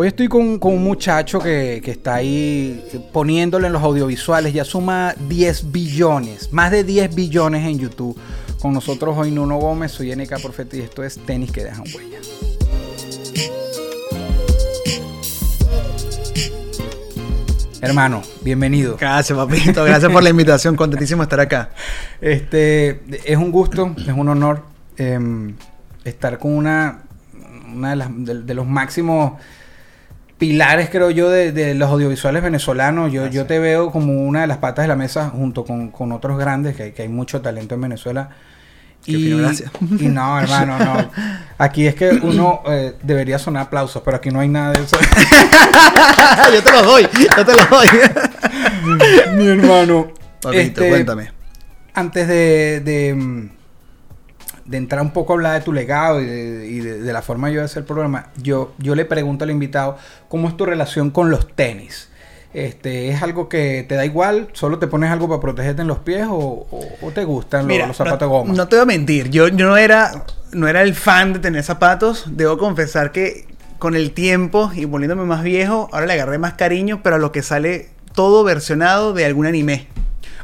Hoy estoy con, con un muchacho que, que está ahí poniéndole en los audiovisuales, ya suma 10 billones, más de 10 billones en YouTube. Con nosotros hoy Nuno Gómez, soy NK Profeta y esto es Tenis que dejan huellas. Hermano, bienvenido. Gracias, papito. Gracias por la invitación. Contentísimo estar acá. Este es un gusto, es un honor em, estar con una, una de, las- de- de los máximos pilares, creo yo, de, de los audiovisuales venezolanos. Yo, yo te veo como una de las patas de la mesa junto con, con otros grandes, que, hay- que hay mucho talento en Venezuela. Gracias. y no, hermano, no. Aquí es que uno eh, debería sonar aplausos, pero aquí no hay nada de eso. yo te los doy. Yo te los doy. Mi hermano. Papito, Este, cuéntame. Antes de, de, mm, de entrar un poco a hablar de tu legado y de, y de- de la forma yo de hacer el programa, yo, yo le pregunto al invitado, ¿cómo es tu relación con los tenis? Este, ¿Es algo que te da igual? ¿Solo te pones algo para protegerte en los pies o, o- o te gustan los- Mira, los zapatos no, goma? no te voy a mentir. Yo, yo no, era, no era el fan de tener zapatos. Debo confesar que con el tiempo y poniéndome más viejo, ahora le agarré más cariño, pero a lo que sale todo versionado de algún anime.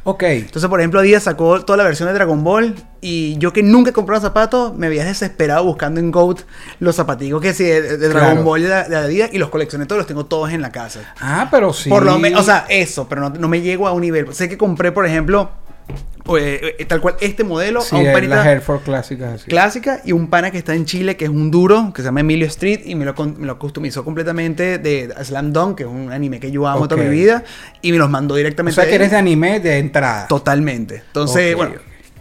Ok. Entonces, por ejemplo, Adidas sacó toda la versión de Dragon Ball y yo que nunca he comprado zapatos, me había desesperado buscando en GOAT los zapaticos que sí, de, de Dragon Claro. Ball de, de Adidas y los coleccioné todos, los tengo todos en la casa. Ah, pero sí. Por lo menos, o sea, eso, pero no, no me llego a un nivel. Sé que compré, por ejemplo, eh, eh, tal cual este modelo sí, a un panita las Air Force clásicas así. clásica y un pana que está en Chile que es un duro, que se llama Emilio Street y me lo, me lo customizó completamente de Slam Dunk, que es un anime que yo amo toda Ok. mi vida, y me los mandó o directamente. sea, que eres de anime de entrada. Totalmente. Entonces, bueno.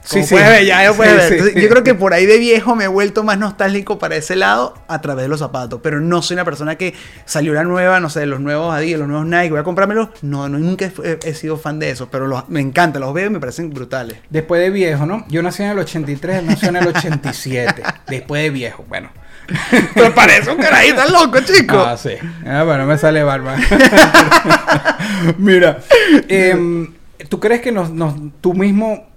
Como Sí, ver, ya lo puedes Sí, ver. Entonces, Yo creo que por ahí de viejo me he vuelto más nostálgico para ese lado a través de los zapatos. Pero no soy una persona que salió la nueva, no sé, los nuevos Adidas, los nuevos Nike, voy a comprármelos. No, no nunca he, he sido fan de eso. Pero los- me encanta, los veo y me parecen brutales. Después de viejo, ¿no? Yo nací en el 83, él nació en el 87. Después de viejo, bueno. Pero parece un carajito loco, chico. Ah, sí. Ah, bueno, me sale barba. Mira, em, ¿tú crees que nos, nos- tú mismo...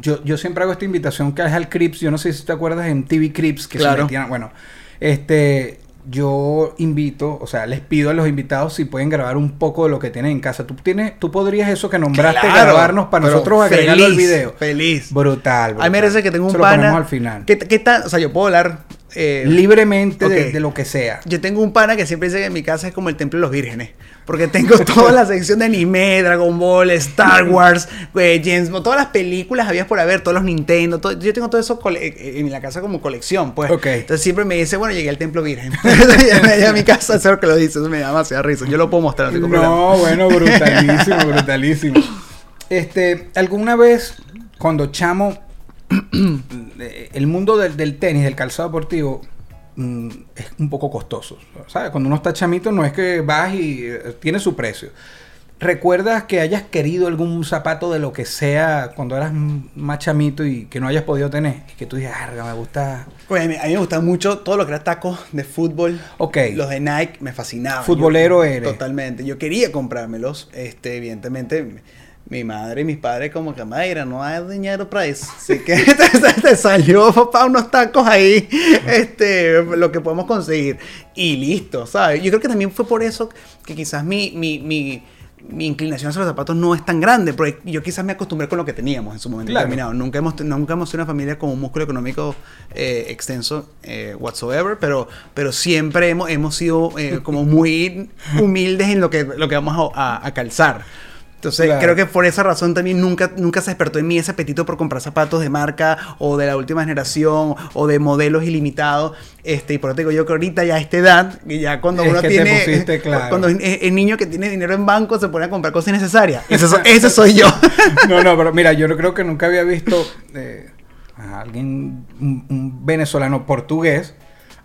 Yo, yo siempre hago esta invitación que es al Crips. Yo no sé si te acuerdas en TV Crips que se Claro. metían... Bueno, este... Yo invito, o sea, les pido a los invitados si pueden grabar un poco de lo que tienen en casa. ¿Tú, tienes, tú podrías eso que nombraste Claro, grabarnos para nosotros agregarlo al feliz, video. Feliz. Brutal, brutal. Ay, merece que tengo un Eso lo ponemos al final. ¿Qué, qué tal? O sea, yo puedo hablar. Eh, Libremente de, lo que sea. Yo tengo un pana que siempre dice que mi casa es como el templo de los vírgenes. Porque tengo toda la sección de anime, Dragon Ball, Star Wars, eh, James Bond, todas las películas habías por haber, todos los Nintendo. todo- yo tengo todo eso eh, en la casa como colección, pues. Ok. Entonces siempre me dice, bueno, llegué al templo virgen. a mi casa, eso es lo que lo dice, eso me da demasiada risa. Yo lo puedo mostrar, no. No, bueno, brutalísimo, brutalísimo. Este, alguna vez cuando chamo, el mundo del, del tenis, del calzado deportivo, mm, es un poco costoso. ¿Sabes? Cuando uno está chamito, no es que vas y eh, tiene su precio. ¿Recuerdas que hayas querido algún zapato de lo que sea cuando eras más chamito y que no hayas podido tener? Y que tú "Arga, me gusta. Oye, a mí, a mí me gustaba mucho todo lo que era tacos de fútbol. Ok. Los de Nike me fascinaban. Futbolero Yo- eres. Totalmente. Yo quería comprármelos. Este, evidentemente, mi- madre y mis padres como que, Mayra, no hay dinero para eso. Así que te, te salió, papá, unos tacos ahí, este, lo que podemos conseguir. Y listo, ¿sabes? Yo creo que también fue por eso que quizás mi, mi, mi, mi inclinación hacia los zapatos no es tan grande, porque yo quizás me acostumbré con lo que teníamos en su momento Claro. determinado. Nunca hemos, nunca hemos sido una familia con un músculo económico eh, extenso eh, whatsoever, pero, pero siempre hemos, hemos sido eh, como muy humildes en lo que, lo que vamos a, a- a calzar. Entonces, Claro. creo que por esa razón también nunca, nunca se despertó en mí ese apetito por comprar zapatos de marca o de la última generación o de modelos ilimitados. Este, y por eso te digo yo que ahorita ya a esta edad, y ya cuando Es uno tiene. pusiste claro. Cuando es niño que tiene dinero en banco se pone a comprar cosas innecesarias. Ese, so- ese soy yo. No, no, pero mira, yo creo que nunca había visto eh, a alguien, un, un venezolano portugués,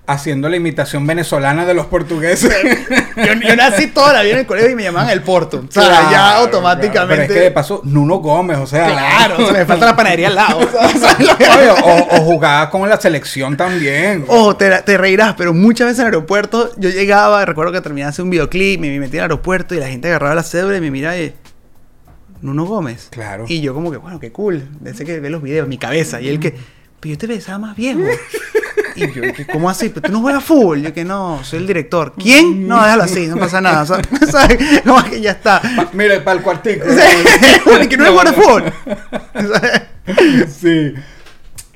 haciendo la imitación venezolana de los portugueses. Yo, yo nací toda la vida en el colegio y me llamaban el Porto. O sea, Claro, ya automáticamente. Pero es que de paso, Nuno Gómez, o sea. Claro, o sea, me falta la panadería al lado. o o, o jugaba con la selección también. Ojo, te, te reirás, pero muchas veces en el aeropuerto yo llegaba, recuerdo que terminaba de hacer un videoclip, me metí al aeropuerto y la gente agarraba la cédula y me miraba y... Nuno Gómez. Claro. Y yo como que, bueno, qué cool. Desde que ve los videos, mi cabeza. Y él que, pero yo te besaba más viejo. Y yo, que, ¿cómo así? Pero tú no juegas fútbol. Yo que no, soy el director. ¿Quién? No, déjalo así, no pasa nada. ¿sabes? ¿Sabes? Como que ya está. Pa- Mira, para el cuartico. Bueno, que no es fútbol. sí.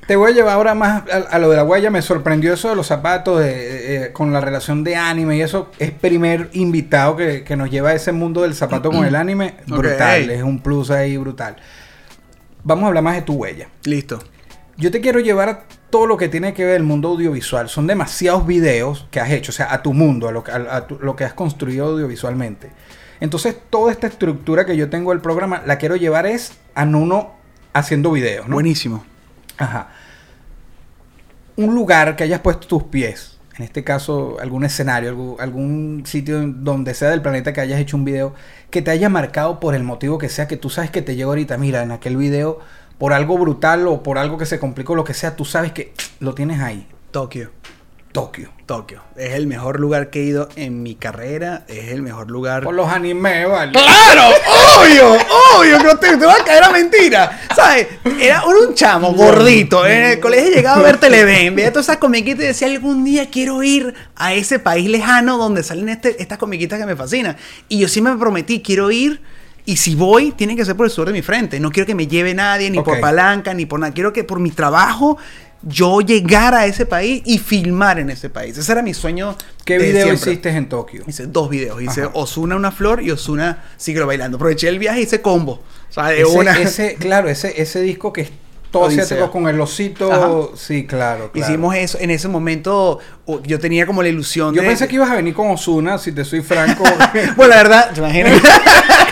Te voy a llevar ahora más a, a lo de la huella. Me sorprendió eso de los zapatos, de- eh, con la relación de anime y eso. Es primer invitado que, que nos lleva a ese mundo del zapato con el anime. Brutal, es un plus ahí brutal. Vamos a hablar más de tu huella. Listo. Yo te quiero llevar todo lo que tiene que ver el mundo audiovisual. Son demasiados videos que has hecho, o sea, a tu mundo, a lo, que- a- a tu- lo que has construido audiovisualmente. Entonces, toda esta estructura que yo tengo del programa la quiero llevar es a Nuno haciendo videos, ¿no? Buenísimo. Ajá. Un lugar que hayas puesto tus pies, en este caso algún escenario, algún, algún sitio donde sea del planeta que hayas hecho un video, que te haya marcado por el motivo que sea, que tú sabes que te llegó ahorita, mira, en aquel video, por algo brutal o por algo que se complicó, lo que sea, tú sabes que lo tienes ahí, Tokio. Tokio. Tokio. Es el mejor lugar que he ido en mi carrera. Es el mejor lugar. Por los animes, vale. ¡Claro! ¡Obvio! ¡Obvio! Que te, te va a caer a mentira. ¿Sabes? Era un chamo gordito. En el colegio llegaba a ver Televen. Veía todas esas comiquitas y decía: algún día quiero ir a ese país lejano donde salen este, estas comiquitas que me fascinan. Y yo sí me prometí: quiero ir. Y si voy, tiene que ser por el sur de mi frente. No quiero que me lleve nadie, ni por palanca, ni por nada. Quiero que por mi trabajo yo llegar a ese país y filmar en ese país. Ese era mi sueño. ¿Qué de video siempre. hiciste en Tokio? Hice dos videos. Hice. Osuna una flor y Osuna sigue bailando. Aproveché el viaje y hice combo. O sea, de Ese, una. ese- claro, ese, ese disco que todo asiático con el osito. Ajá. Sí, claro, claro. Hicimos eso. En ese momento yo tenía como la ilusión Yo de. pensé que ibas a venir con Osuna, si te soy franco. Bueno, la verdad, ¿te imaginas?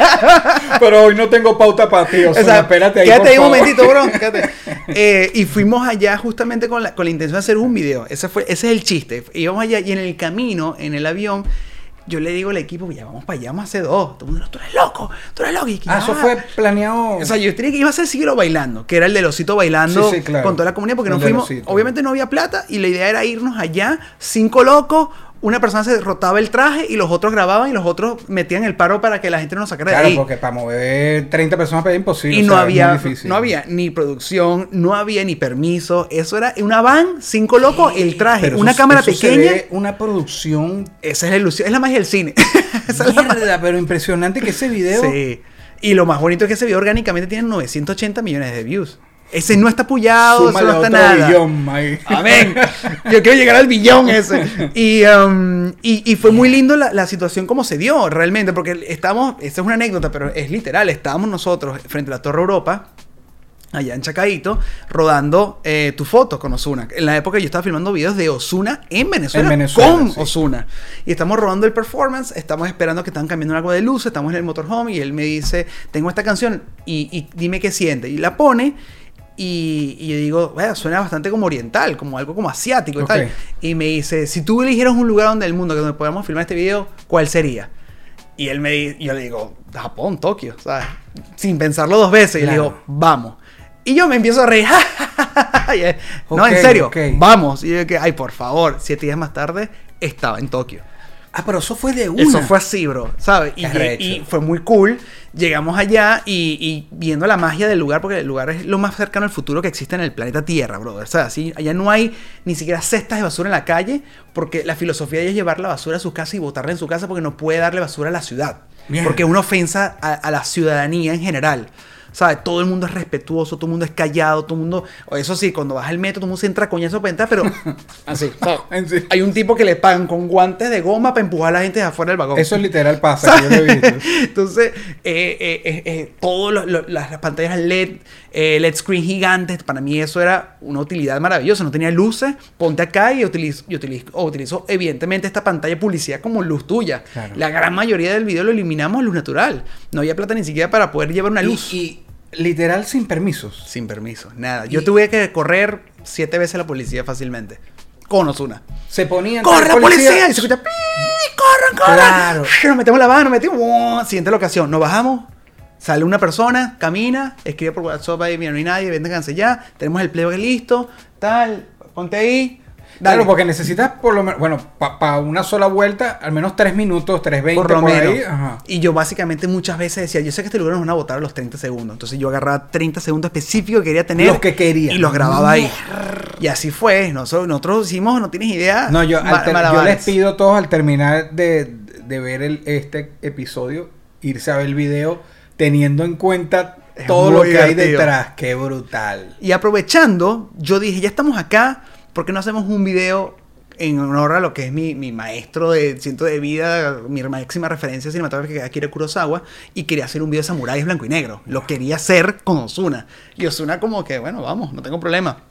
Pero hoy no tengo pauta para ti. O sea, espérate ahí, quédate ahí un momentito, bro. quédate. Eh, y fuimos allá justamente con la, con la intención de hacer un video. Ese, fue, ese es el chiste. Íbamos allá y en el camino, en el avión, yo le digo al equipo, ya vamos para allá, vamos a hacer dos. Todo el mundo, tú eres loco, tú eres loco. Y que, Ah, eso "Ah". fue planeado. O sea, yo tenía que iba a hacer Siglo bailando, que era el del osito bailando Sí, sí, claro. con toda la comunidad, porque nos del fuimos. osito. Obviamente no había plata y la idea era irnos allá, cinco locos. Una persona se rotaba el traje y los otros grababan y los otros metían el paro para que la gente no nos sacara de claro, ahí. porque para mover 30 personas es imposible. Y o no sea, había, no había ni producción, no había ni permiso. Eso era una van, cinco locos, el traje, una eso- cámara eso se pequeña. ve una producción. Esa es la ilusión, es la magia del cine. Esa es la pero impresionante que ese video. Sí. Y lo más bonito es que ese video orgánicamente tiene 980 millones de views. Ese no está apoyado, súmale no está nada. billón. Amén. Yo quiero llegar al billón ese. Y, um, y, y fue muy lindo la, la situación como se dio realmente, porque estábamos, esta es una anécdota, pero es literal, estábamos nosotros frente a la Torre Europa, allá en Chacaito, rodando eh, tu foto con Osuna. En la época yo estaba filmando videos de Osuna en Venezuela, En Venezuela, con sí. Osuna. Y estamos rodando el performance, estamos esperando que están cambiando algo de luz, estamos en el motorhome y él me dice, tengo esta canción y, y dime qué siente. Y la pone y, y yo digo, "Vaya, suena bastante como oriental, como algo como asiático y Ok. tal. Y me dice, si tú eligieras un lugar donde el mundo que donde podamos filmar este video, ¿cuál sería? Y él me di- yo le digo, Japón, Tokio, ¿sabes? Sin pensarlo dos veces. Y le Claro. digo, vamos. Y yo me empiezo a reír. No, en serio, ok. vamos. Y yo que, ay, por favor, siete días más tarde estaba en Tokio. Ah, pero eso fue de una. Eso fue así, bro, ¿sabes? Y, fue muy cool. Llegamos allá y, y viendo la magia del lugar, porque el lugar es lo más cercano al futuro que existe en el planeta Tierra, brother. O sea, así, allá no hay ni siquiera cestas de basura en la calle, porque la filosofía de es llevar la basura a su casa y botarla en su casa porque no puede darle basura a la ciudad. Porque es una ofensa a, a la ciudadanía en general. ¿Sabes? Todo el mundo es respetuoso, todo el mundo es callado, todo el mundo. Eso sí, cuando vas al metro, todo el mundo se entra a coñazo para entrar, pero. Así. ¿sabes? En sí. Hay un tipo que le pagan con guantes de goma para empujar a la gente de afuera del vagón. Eso es literal pasa, que yo lo he visto. Entonces, eh, eh, eh, eh, todas las, las pantallas LED, eh, LED screen gigantes, para mí eso era una utilidad maravillosa. No tenía luces, ponte acá y utilizo, y utilizo, o utilizo evidentemente esta pantalla de publicidad como luz tuya. Claro. La gran mayoría del video lo eliminamos a luz natural. No había plata ni siquiera para poder llevar una Y, luz. y literal sin permisos. Sin permiso, nada. Yo tuve que correr siete veces la policía fácilmente. con Ozuna. Se ponían. ¡Corre, tal policía! Y se escucha. ¡Corran, corran! Claro. Nos metemos la mano, nos metimos. Siguiente locación, nos bajamos. Sale una persona, camina, escribe por WhatsApp ahí, mira, no hay nadie, vénganse ya. Tenemos el plebe listo, tal, ponte ahí. Dale. Claro, porque necesitas por lo menos, bueno, para una sola vuelta, al menos 3 minutos, 3.20 por por, lo menos. ahí. Ajá. Y yo básicamente muchas veces decía, yo sé que este lugar nos van a votar a los 30 segundos. Entonces yo agarraba 30 segundos específicos que quería tener. Los que quería. Y los grababa ahí. Y así fue. Nosotros, nosotros hicimos, no tienes idea. No, yo, al yo les pido a todos al terminar de, de ver el, este episodio, irse a ver el video, teniendo en cuenta Es todo lo que hay detrás. Qué brutal. Y aprovechando, yo dije, ya estamos acá, ¿por qué no hacemos un video en honor a lo que es mi, mi maestro de ciento de vida, mi máxima referencia cinematográfica, Akira Kurosawa, y quería hacer un video de samuráis blanco y negro. Lo quería hacer con Osuna. Y Osuna como que, bueno, vamos, no tengo problema.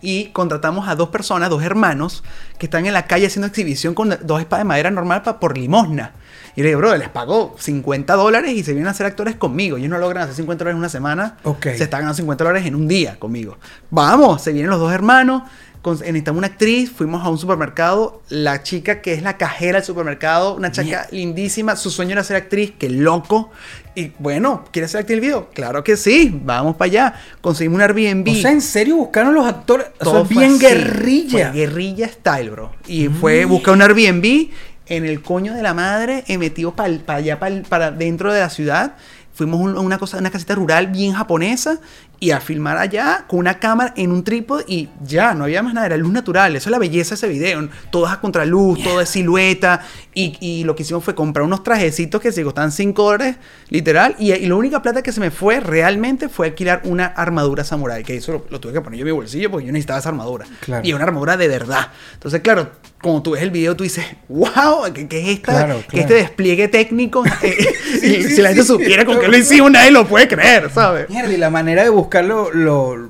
Y contratamos a dos personas, dos hermanos, que están en la calle haciendo exhibición con dos espadas de madera normal pa- por limosna. Y le digo, bro, les pago 50 dólares y se vienen a hacer actores conmigo. Ellos no logran hacer 50 dólares en una semana. Ok. Se están ganando 50 dólares en un día conmigo. Vamos, se vienen los dos hermanos. Con- necesitamos una actriz. Fuimos a un supermercado. La chica que es la cajera del supermercado, una chica lindísima. Su sueño era ser actriz. Qué loco. Y bueno, ¿quieres ser actriz del video? Claro que sí. Vamos para allá. Conseguimos un Airbnb. O sea, en serio buscaron los actores. O sea, Todo fue bien así. guerrilla. Fue guerrilla style, bro. Y fue buscar un Airbnb en el coño de la madre, eh, metido para allá, pa'l- para dentro de la ciudad. Fuimos a un- una cosa, una casita rural bien japonesa y a filmar allá con una cámara en un trípode y ya, no había más nada, era luz natural. Eso es la belleza de ese video. Todo es a contraluz, todo es silueta. Y, y lo que hicimos fue comprar unos trajecitos que se costaban 5 dólares, literal. Y, y la única plata que se me fue realmente fue alquilar una armadura samurai. Que eso lo, lo tuve que poner yo en mi bolsillo porque yo necesitaba esa armadura. Claro. Y una armadura de verdad. Entonces, claro, cuando tú ves el video, tú dices, wow, ¿qué, qué es esta? Claro, que claro. este despliegue técnico. Sí, si la gente sí. supiera con qué lo hicimos, nadie lo puede creer, ¿sabes? Mierda, y la manera de buscarlo, lo,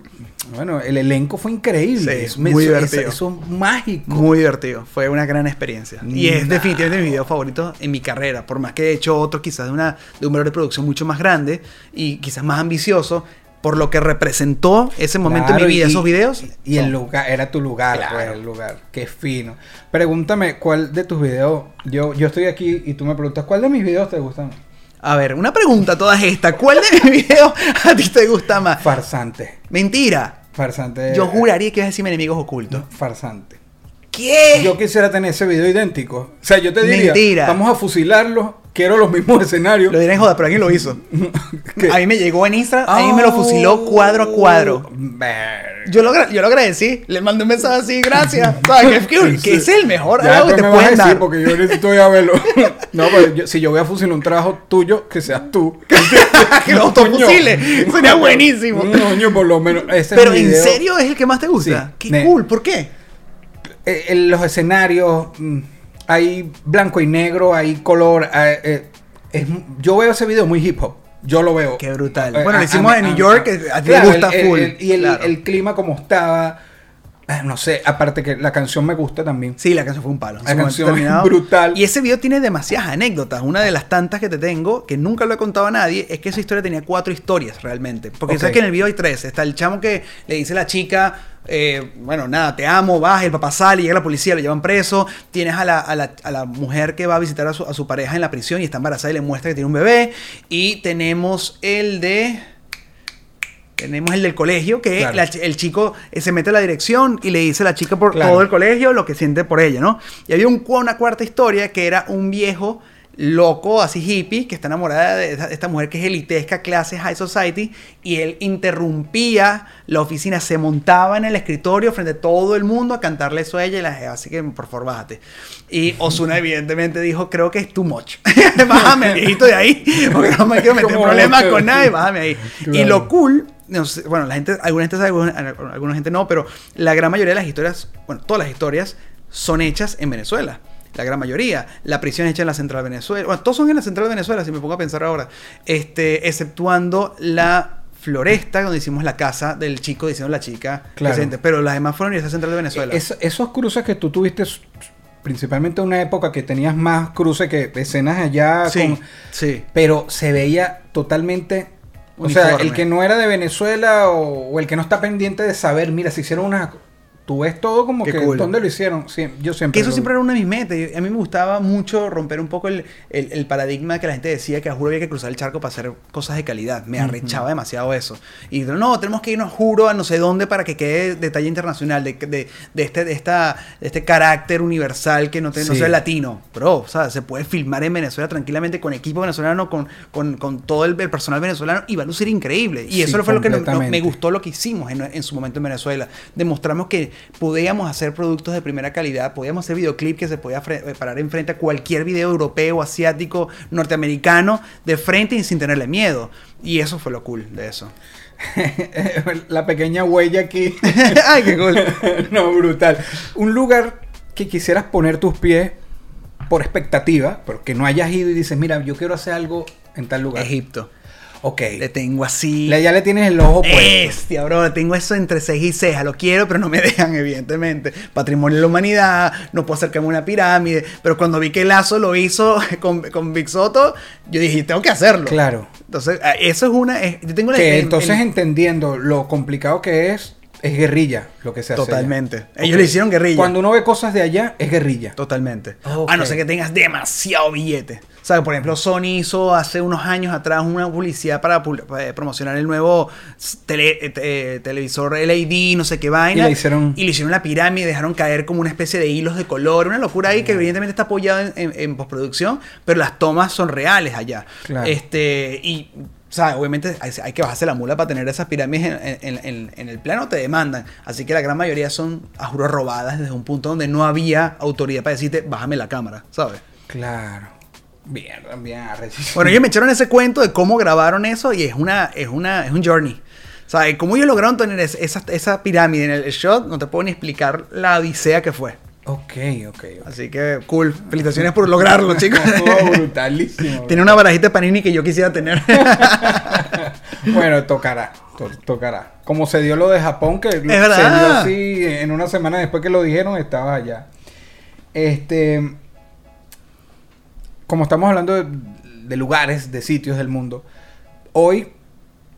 bueno, el elenco fue increíble. Sí, Es- muy eso, divertido. Eso es mágico. Muy divertido, fue una gran experiencia. Y es definitivamente mi video favorito en mi carrera, por más que he hecho otro quizás de, una, de un valor de producción mucho más grande y quizás más ambicioso, por lo que representó ese momento Claro, en mi vida, y- esos videos. Y, el lugar, era tu lugar, Claro. pues, el lugar. Qué fino. Pregúntame, ¿cuál de tus videos? Yo, yo estoy aquí y tú me preguntas, ¿cuál de mis videos te gustan? A ver, una pregunta todas estas. ¿Cuál de mis videos a ti te gusta más? Farsante. Mentira. Farsante. Yo juraría que ibas a decirme enemigos ocultos. Farsante. ¿Qué? Yo quisiera tener ese video idéntico. O sea, yo te diría, Mentira. vamos a fusilarlo, quiero los mismos escenarios. Lo diré en joda, pero alguien lo hizo. A mí me llegó en Instagram, ahí me lo fusiló cuadro a cuadro. Oh, Yo lo, yo lo agradecí, le mandé un mensaje así, gracias. ¿Sabes? Que, que, es el mejor Ya que te me vas a pueden decir, dar. porque yo necesito ir a verlo. no, pero yo- si yo voy a fusilar un trabajo tuyo, que seas tú. que lo autofusile. Sería buenísimo. Un coño, por lo menos. Ese Pero en video. serio es el que más te gusta. Sí. Qué Ne- cool, ¿por qué? Eh, en los escenarios mm, hay blanco y negro, hay color. eh, eh, es yo veo ese video muy hip hop. Yo lo veo. Qué brutal. Eh, Bueno, lo hicimos en New York, a- ti te gusta el- full. el- y el, Claro. el clima como estaba. eh, no sé, aparte que la canción me gusta también. Sí, la canción fue un palo. La canción es brutal. Y ese video tiene demasiadas anécdotas. Una de las tantas que te tengo, que nunca lo he contado a nadie, es que esa historia tenía cuatro historias realmente. Porque sabes que en el video hay tres. Está el chamo que le dice a la chica, eh, bueno, nada, te amo, vas, el papá sale, llega la policía, lo llevan preso. Tienes a la, a la- a la mujer que va a visitar a su, a su pareja en la prisión y está embarazada y le muestra que tiene un bebé. Y tenemos el de... Tenemos el del colegio, que Claro. la ch- el chico eh, se mete a la dirección y le dice a la chica por Claro. todo el colegio lo que siente por ella, ¿no? Y había un, una cuarta historia que era un viejo loco, así hippie, que está enamorada de esta, esta mujer que es elitesca, clase high society, y él interrumpía la oficina, se montaba en el escritorio frente a todo el mundo a cantarle eso a ella y la así que por favor bájate. Y Osuna evidentemente dijo, creo que es too much. bájame, viejito de ahí, porque no me quiero meter problemas con nadie, bájame ahí. Y Claro. lo cool, no sé, bueno, la gente, alguna gente sabe, alguna, alguna gente no, pero la gran mayoría de las historias, bueno, todas las historias son hechas en Venezuela. La gran mayoría. La prisión es hecha en la central de Venezuela. Bueno, todos son en la central de Venezuela, si me pongo a pensar ahora. Este, exceptuando la floresta, donde hicimos la casa del chico diciendo la chica. Claro. presente. Pero las demás fueron en esa central de Venezuela. Es- esos cruces que tú tuviste, principalmente en una época que tenías más cruces que escenas allá. sí, con- sí. pero se veía totalmente. O sea, el que no era de Venezuela o, o el que no está pendiente de saber, mira, se hicieron una. Tú ves todo como Qué que cool. dónde lo hicieron. Sí, yo siempre. Que eso lo- siempre era una de mis metas. A mí me gustaba mucho romper un poco el, el- el paradigma que la gente decía que a juro había que cruzar el charco para hacer cosas de calidad. Me arrechaba demasiado eso. Y no, tenemos que irnos juro a no sé dónde para que quede detalle internacional, de, de, de este, de, esta, de este carácter universal que no, te, no Sí. sea latino. Bro, o sea, se puede filmar en Venezuela tranquilamente con equipo venezolano, con, con, con todo el, el personal venezolano y va a lucir increíble. Y Sí, eso fue lo que no- no- me gustó lo que hicimos en, en su momento en Venezuela. Demostramos que podíamos hacer productos de primera calidad, podíamos hacer videoclip que se podía eh, parar enfrente a cualquier video europeo, asiático, norteamericano, de frente y sin tenerle miedo. Y eso fue lo cool de eso. la pequeña huella aquí. Ay, qué cool. no, brutal. Un lugar que quisieras poner tus pies por expectativa, porque no hayas ido y dices, mira, yo quiero hacer algo en tal lugar. Egipto. Ok. Le tengo así. Le- ya le tienes el ojo puesto. Bestia, bro, tengo eso entre ceja y ceja, lo quiero, pero no me dejan, evidentemente. Patrimonio de la humanidad, no puedo acercarme a una pirámide, pero cuando vi que Lazo lo hizo con, con Big Soto, yo dije, tengo que hacerlo. Claro. Entonces, ah, eso es una... es- yo tengo la- Que entonces entendiendo lo complicado que es, es guerrilla lo que se hace. allá. Totalmente. Ellos Ok. le hicieron guerrilla. Cuando uno ve cosas de allá, es guerrilla. Totalmente. Ok. A no ser que tengas demasiado billete. ¿Sabes? Por ejemplo, Sony hizo hace unos años atrás una publicidad para, para promocionar el nuevo tele- eh, eh, televisor LED, no sé qué vaina. Y le hicieron- Y le hicieron la pirámide, dejaron caer como una especie de hilos de color. Una locura ahí que evidentemente está apoyada en, en- en postproducción, pero las tomas son reales allá. Claro. Este, y. ¿sabes? Obviamente hay, hay que bajarse la mula para tener esas pirámides en, en- en- en el plano, te demandan. Así que la gran mayoría son, a juro, robadas desde un punto donde no había autoridad para decirte, bájame la cámara, ¿sabes? Claro. Bien, bien arrechísimo. Bueno, ellos me echaron ese cuento de cómo grabaron eso y es una, es una, es un journey. O sea, cómo ellos lograron tener es- esa, esa pirámide en el shot, no te puedo ni explicar la odisea que fue. Ok, ok. ok. Así que, cool. Felicitaciones por lograrlo, chicos. Oh, brutalísimo. Tiene una barajita de panini que yo quisiera tener. bueno, tocará. to- tocará. Como se dio lo de Japón, que verdad. se dio así en una semana después que lo dijeron, estabas allá. Este. Como estamos hablando de, de lugares, de sitios del mundo, hoy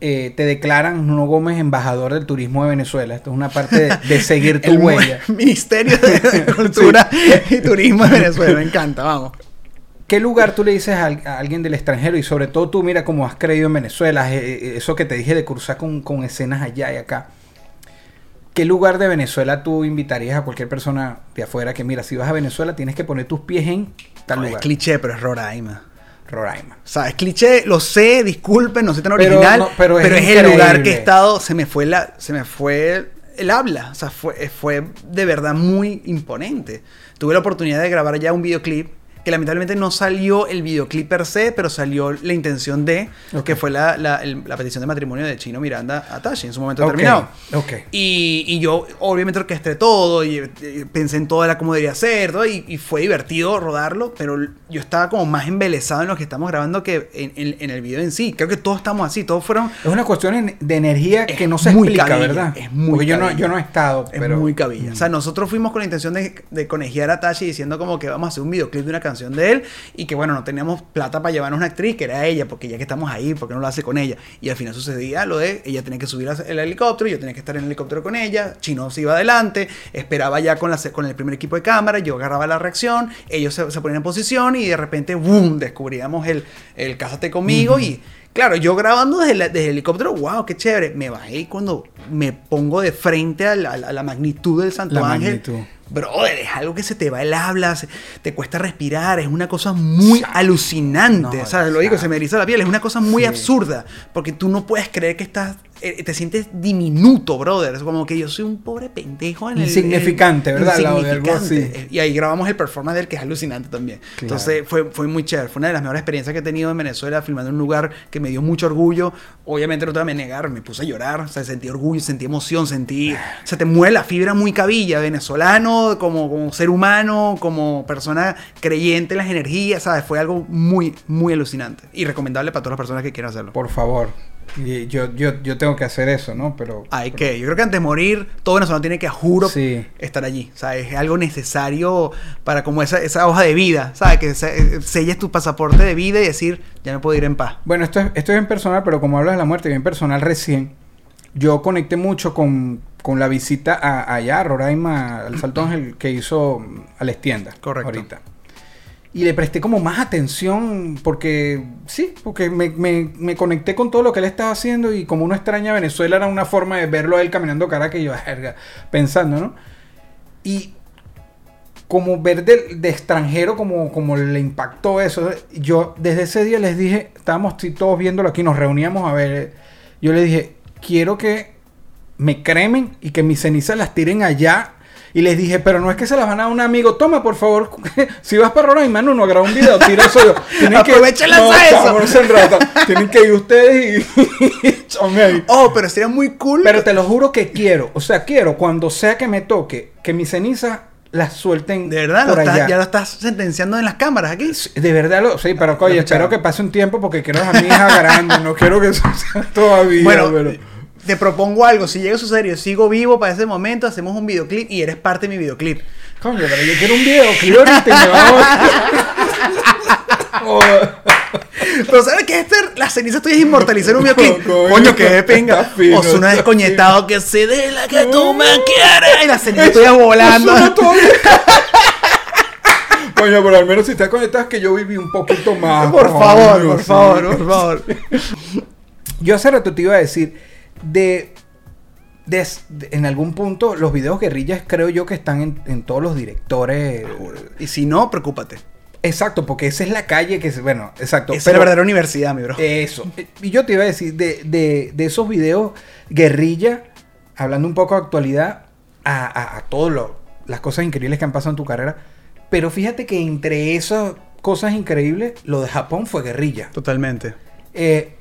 eh, te declaran Nuno Gómez embajador del turismo de Venezuela. Esto es una parte de, de seguir tu huella. Ministerio de Cultura y Turismo de Venezuela. Me encanta, vamos. ¿Qué lugar tú le dices a, al- a alguien del extranjero? Y sobre todo tú, mira cómo has creído en Venezuela, eh, eh, eso que te dije de cruzar con, con escenas allá y acá. ¿Qué lugar de Venezuela tú invitarías a cualquier persona de afuera que, mira, si vas a Venezuela tienes que poner tus pies en tal No, es lugar? cliché, pero es Roraima. Roraima. O sea, es cliché, lo sé, disculpen, no soy tan original, no, pero pero, es es, el lugar que he estado, se me fue la, se me fue el habla, o sea, fue, fue de verdad muy imponente. Tuve la oportunidad de grabar ya un videoclip que lamentablemente no salió el videoclip per se, pero salió la intención de, Ok. que fue la, la- el- la petición de matrimonio de Chino Miranda a Tashi en su momento Ok, terminado. ok. Y, y yo obviamente orquesté todo y, pensé en todo la cómo debería ser, todo, y, y fue divertido rodarlo, pero yo estaba como más embelesado en lo que estamos grabando que en, en- en el video en sí. Creo que todos estamos así, todos fueron... Es una cuestión de energía que no se muy explica, cabilla, ¿verdad? es muy Porque yo no, yo no he estado, Es pero... muy cabilla. O sea, nosotros fuimos con la intención de, de conejear a Tashi diciendo como que vamos a hacer un videoclip de una canción de él y que bueno, no teníamos plata para llevarnos una actriz, que era ella, porque ya que estamos ahí, ¿por qué no lo hace con ella? Y al final sucedía lo de ella tenía que subir al el helicóptero, yo tenía que estar en el helicóptero con ella, Chino se iba adelante, esperaba ya con, la, con el primer equipo de cámara, yo agarraba la reacción, ellos se, se ponían en posición y de repente, ¡boom!, descubríamos el, el Cásate conmigo y... Claro, yo grabando desde, la- desde el helicóptero, wow, qué chévere. Me bajé y cuando me pongo de frente a la, a la- a la magnitud del Santo La Ángel, magnitud. Brother, es algo que se te va el habla, se- te cuesta respirar, es una cosa muy alucinante. No, o sea, lo digo, se me eriza la piel, es una cosa muy Sí. absurda, porque tú no puedes creer que estás, eh, te sientes diminuto, brother. Es como que yo soy un pobre pendejo en el- Insignificante, el- ¿verdad? De algo insignificante. así. Y ahí grabamos el performance del que es alucinante también. Claro. Entonces fue, fue muy chévere. Fue una de las mejores experiencias que he tenido en Venezuela, filmando en un lugar que me dio mucho orgullo. Obviamente no te voy a negar, me puse a llorar. O sea, sentí orgullo, sentí emoción, sentí. Se te mueve la fibra muy cabilla, venezolano, como, como ser humano, como persona creyente en las energías, ¿sabes? Fue algo muy, muy alucinante. Y recomendable para todas las personas que quieran hacerlo. Por favor. Yo, yo, yo tengo que hacer eso, ¿no? Pero... Hay que, yo creo que antes de morir, todo venezolano tiene que, juro, Sí. estar allí. O sea, es algo necesario para como esa, esa hoja de vida, ¿sabes? Que se- selles tu pasaporte de vida y decir, ya me puedo ir en paz. Bueno, esto es, esto es en personal, pero como hablas de la muerte, bien personal recién, yo conecté mucho con, con la visita a, allá, a Roraima, al Salto Ángel, que hizo a la extienda. Correcto. Ahorita. Y le presté como más atención porque, sí, porque me, me- me conecté con todo lo que él estaba haciendo y como uno extraña a Venezuela era una forma de verlo a él caminando Caracas y yo, pensando, ¿no? Y como ver de, de extranjero, como, como le impactó eso, yo desde ese día les dije, estábamos todos viéndolo aquí, nos reuníamos a ver, yo le dije, quiero que me cremen y que mis cenizas las tiren allá. Y les dije, pero no es que se las van a un amigo. Toma, por favor, si vas para Roraima, no, no graba un video, tira eso yo. Tienen que, eso. no sean ratas. Tienen que ir ustedes y. Oh, pero sería muy cool. Pero te lo juro que quiero. O sea, quiero cuando sea que me toque, que mis cenizas las suelten de verdad, por allá. ya lo estás sentenciando en las cámaras aquí. De verdad, lo, sí, pero oye, Lo espero que pase un tiempo porque quiero a mi hija grande. No quiero que eso sea todavía. Bueno, pero- te propongo algo. Si llega a suceder, yo sigo vivo para ese momento, hacemos un videoclip y eres parte de mi videoclip. Coño, pero yo quiero un video, quiero ahorita y me va a... Oh, Pero ¿sabes qué? Este, las cenizas tuyas inmortalizar en un videoclip. Coño, Coño, que de pinga. Osuna descoñetado que se dé la que tú me quieras. Y las cenizas tuyas volando. Coño, pero al menos si estás conectado es que yo viví un poquito más. Por favor, por favor, por favor. Yo hace rato te iba a decir, de, de- de- en algún punto los videos guerrillas creo yo que están en, en todos los directores. Y si no, preocúpate. Exacto, porque esa es la calle que bueno, exacto. Es la verdadera universidad, mi bro. Eso. Y yo te iba a decir, de, de, de esos videos guerrilla, hablando un poco de actualidad, a, a, a todas las cosas increíbles que han pasado en tu carrera. Pero fíjate que entre esas cosas increíbles, lo de Japón fue guerrilla. Totalmente. Eh,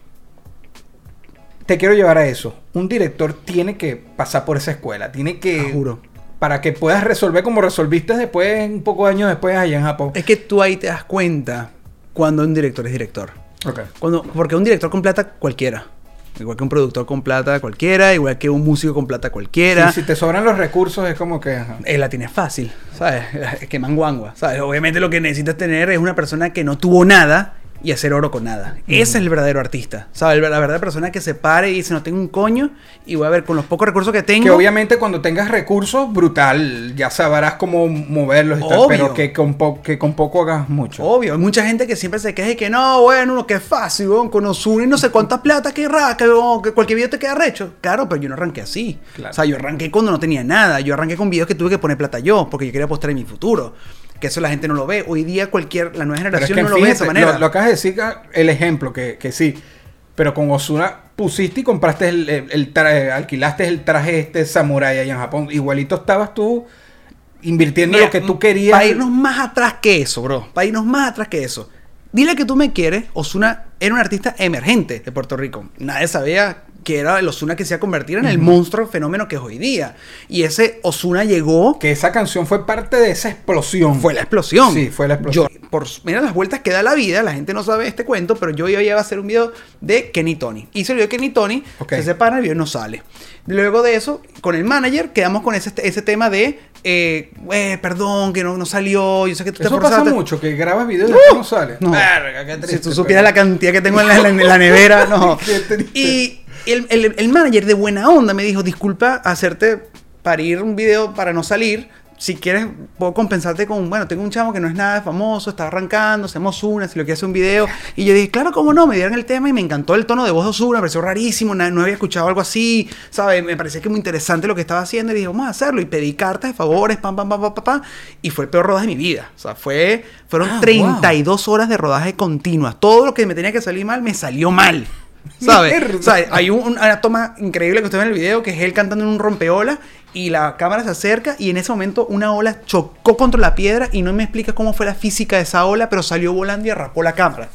te quiero llevar a eso. Un director tiene que pasar por esa escuela. Tiene que. Juro. Para que puedas resolver como resolviste después, un poco de años después allá en Japón. Es que tú ahí te das cuenta cuando un director es director. Ok. Cuando, porque un director con plata cualquiera. Igual que un productor con plata cualquiera, igual que un músico con plata cualquiera. Sí, si te sobran los recursos, es como que. ajá. Eh, la tienes fácil, ¿sabes? Es que manguangua, ¿sabes? Obviamente lo que necesitas tener es una persona que no tuvo nada y hacer oro con nada. Ese es el verdadero artista, ¿sabes? La verdadera persona que se pare y dice, no tengo un coño y voy a ver con los pocos recursos que tengo. Que obviamente cuando tengas recursos, brutal, ya sabrás cómo moverlos y tal, Obvio. pero que con, que con poco hagas mucho. Obvio, hay mucha gente que siempre se queja y que no, bueno, no, que fácil, weón, con y no sé cuánta plata, que weón, que cualquier video te queda recho. Claro, pero yo no arranqué así. Claro. O sea, yo arranqué cuando no tenía nada. Yo arranqué con videos que tuve que poner plata yo, porque yo quería apostar en mi futuro. Que eso la gente no lo ve. Hoy día cualquier, la nueva es generación que no lo ve de esa manera. Lo, lo acabas de decir, ah, el ejemplo, que, que sí. Pero con Osuna pusiste y compraste el, el- el traje, alquilaste el traje este samurai allá en Japón. Igualito estabas tú invirtiendo Mira, lo que tú querías. Para irnos más atrás que eso, bro. Para irnos más atrás que eso. Dile que tú me quieres. Osuna era un artista emergente de Puerto Rico. Nadie sabía que era el Osuna que se iba a convertir en el monstruo fenómeno que es hoy día. Y ese Osuna llegó. Que esa canción fue parte de esa explosión. Fue la explosión. Sí, fue la explosión. Yo, por, mira las vueltas que da la vida, la gente no sabe este cuento, pero yo iba a hacer un video de Kenny Tony. Hice el video de Kenny Tony, Ok. se separa, el video no sale. Luego de eso, con el manager, quedamos con ese, ese tema de, eh, "Eh, perdón, que no, no salió, yo sé que tú te Eso pasa esforzaste". mucho, que grabas videos y después no sale. No. Verga, qué triste, si tú supieras pero- la cantidad que tengo en la, en la nevera, no. Y el, el- el manager de buena onda me dijo, disculpa hacerte parir un video para no salir. Si quieres, puedo compensarte con, bueno, tengo un chamo que no es nada famoso, está arrancando, hacemos una, si lo quieres hacer un video. Y yo dije, claro, cómo no, me dieron el tema y me encantó el tono de voz de Ozuna, me pareció rarísimo, no había escuchado algo así, ¿sabes? Me parecía que muy interesante lo que estaba haciendo y dije, vamos a hacerlo. Y pedí cartas de favores, pam, pam, pam, pam, pam, pam. Y fue el peor rodaje de mi vida. O sea, fue, fueron Ah, 32 horas de rodaje continuas. Todo lo que me tenía que salir mal, me salió mal. ¿Sabes? Mierda. O sea, hay un- una toma increíble que usted ve en el video que es él cantando en un rompeola y la cámara se acerca y en ese momento una ola chocó contra la piedra y no me explica cómo fue la física de esa ola, pero salió volando y arrapó la cámara.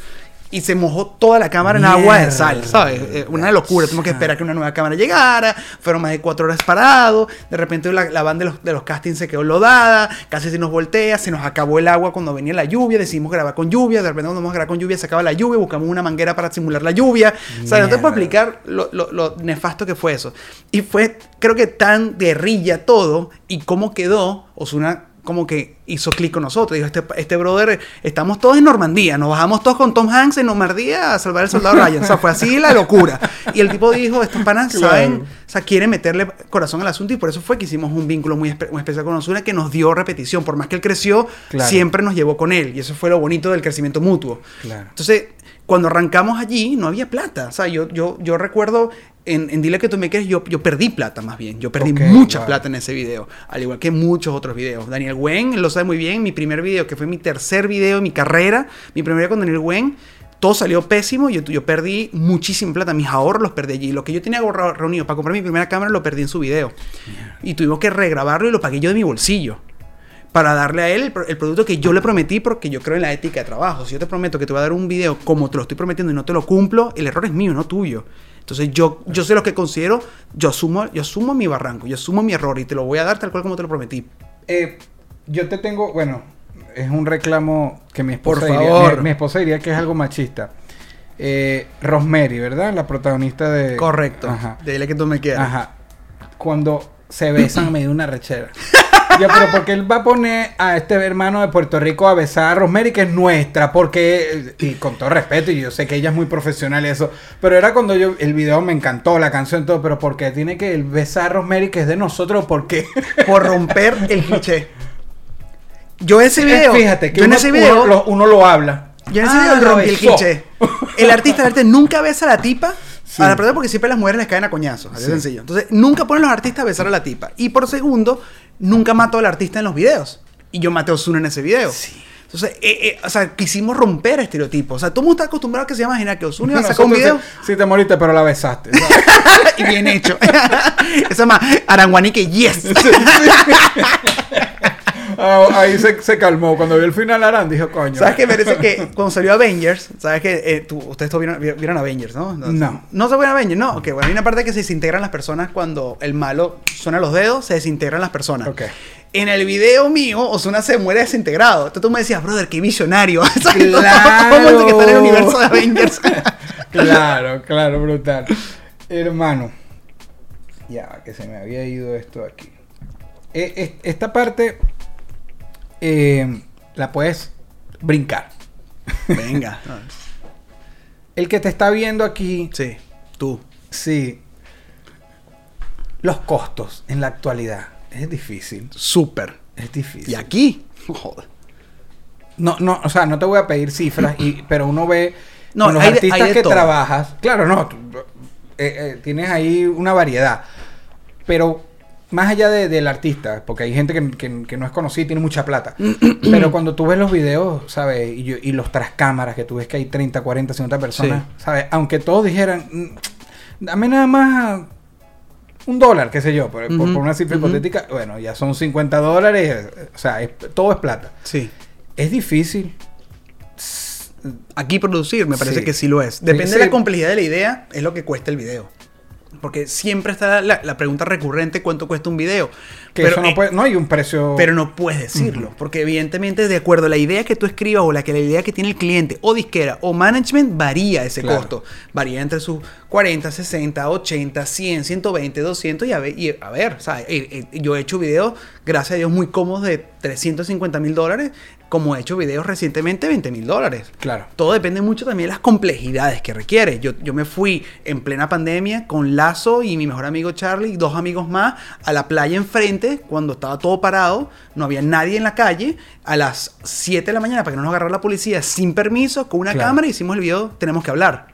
Y se mojó toda la cámara en agua de sal, ¿sabes? Eh, Una locura. Tuvimos que esperar que una nueva cámara llegara. Fueron más de cuatro horas parados. De repente la, la banda de los, de los castings se quedó lodada. Casi se nos voltea. Se nos acabó el agua cuando venía la lluvia. Decidimos grabar con lluvia. De repente cuando vamos a grabar con lluvia se acaba la lluvia. Buscamos una manguera para simular la lluvia. O sea, no te puedo Mierda. explicar lo, lo- lo nefasto que fue eso. Y fue, creo que tan guerrilla todo. Y cómo quedó Osuna como que hizo clic con nosotros. Dijo, este, este brother, estamos todos en Normandía, nos bajamos todos con Tom Hanks en Normandía a salvar al soldado Ryan. O sea, fue así la locura. Y el tipo dijo, estos panas Claro. saben, o sea, quieren meterle corazón al asunto y por eso fue que hicimos un vínculo muy, espe- muy especial con Osuna que nos dio repetición. Por más que él creció, Claro. siempre nos llevó con él. Y eso fue lo bonito del crecimiento mutuo. Claro. Entonces, cuando arrancamos allí, no había plata. O sea, yo, yo, yo recuerdo en, en Dile que tú me quieres, yo, yo perdí plata más bien. Yo perdí Ok, mucha wow. plata en ese video. Al igual que muchos otros videos. Daniel Wen lo sabe muy bien. Mi primer video, que fue mi tercer video en mi carrera, mi primer video con Daniel Wen. Todo salió pésimo, yo, yo perdí muchísima plata, mis ahorros los perdí allí. Lo que yo tenía reunido para comprar mi primera cámara lo perdí en su video. Y tuvimos que regrabarlo y lo pagué yo de mi bolsillo para darle a él el producto que yo le prometí porque yo creo en la ética de trabajo. Si yo te prometo que te voy a dar un video como te lo estoy prometiendo y no te lo cumplo, el error es mío, no tuyo. Entonces yo, yo sé lo que considero, yo asumo, yo asumo mi barranco, yo asumo mi error y te lo voy a dar tal cual como te lo prometí. Eh, yo te tengo, bueno, es un reclamo que mi esposa, Por diría, favor. mi, mi esposa diría que es algo machista. Eh, Rosemary, ¿verdad? La protagonista de... Correcto. Ajá. Dile que tú me quieras. Ajá. Cuando se besan me dio una rechera. Ya, pero porque él va a poner a este hermano de Puerto Rico a besar a Rosemary, que es nuestra, porque, y con todo respeto, y yo sé que ella es muy profesional y eso, pero era cuando yo, el video me encantó, la canción, todo, pero porque tiene que besar a Rosemary, que es de nosotros, porque Por romper el cliché. Yo ese video, fíjate que yo en uno, ese video, uno lo, uno lo habla. yo en ese Ah, video la rompí el cliché. El artista, el artista nunca besa a la tipa. Sí. A la porque siempre las mujeres les caen a coñazos, así de Sí. sencillo. Entonces, nunca ponen los artistas a besar a la tipa. Y por segundo, nunca mató al artista en los videos. Y yo maté a Ozuna en ese video. Entonces, eh, eh, o sea, quisimos romper estereotipos. O sea, todo el mundo está acostumbrado a que se imagina que Ozuna iba a sacar un video Sí, te moriste, pero la besaste. y bien hecho. Eso es más, Aranguani que yes. Ah, ahí se, se calmó. Cuando vio el final Arán, dijo, coño. ¿Sabes qué? Merece que cuando salió Avengers, ¿sabes que eh, tú- ustedes todos vieron, vieron Avengers, ¿no? No. ¿No se vieron Avengers? No. Ok, bueno, hay una parte que se desintegran las personas cuando el malo suena los dedos, se desintegran las personas. Ok. En el video mío, Osuna se muere desintegrado. Entonces tú me decías, brother, qué visionario. Claro. Todo el mundo que está en el universo de Avengers. Claro, claro, brutal. Hermano. Ya, que se me había ido esto aquí. Eh, es- esta parte eh, la puedes brincar. Venga. El que te está viendo aquí, Sí, tú. sí. Los costos en la actualidad. Es difícil. Súper. Es difícil. Y aquí. Joder. No, no, o sea, no te voy a pedir cifras, y, pero uno ve No, con los hay de- artistas hay de que todo. trabajas. Claro, no, tú- eh, eh, tienes ahí una variedad. Pero más allá de- del artista, porque hay gente que, que- que no es conocida y tiene mucha plata. pero cuando tú ves los videos, ¿sabes? Y, yo- y los tras cámaras, que tú ves que hay 30, 40, 50 personas, ¿sabes? Aunque todos dijeran, "Mm, dame nada más un dólar, qué sé yo, por, por- una cifra ujú. hipotética, bueno, ya son 50 dólares, eh, o sea, es- todo es plata. Sí. Es difícil. Aquí producir, me parece Sí. que sí lo es. Depende Sí. de la complejidad de la idea, es lo que cuesta el video. Porque siempre está la, la pregunta recurrente, ¿cuánto cuesta un video? Que pero, eso no eh, puede, no hay un precio. pero no puedes decirlo, porque evidentemente de acuerdo a la idea que tú escribas o la que la idea que tiene el cliente o disquera o management varía ese Claro. costo. Varía entre sus 40, 60, 80, 100, 120, 200 y a ver, y a ver o sea, eh, eh, yo he hecho videos, gracias a Dios, muy cómodos de 350 mil dólares, como he hecho videos recientemente 20 mil dólares. Claro. Todo depende mucho también de las complejidades que requiere. Yo, yo me fui en plena pandemia con Lazo y mi mejor amigo Charlie y dos amigos más a la playa enfrente cuando estaba todo parado, no había nadie en la calle, a las 7 de la mañana para que no nos agarrara la policía sin permiso, con una Claro. cámara hicimos el video Tenemos que hablar,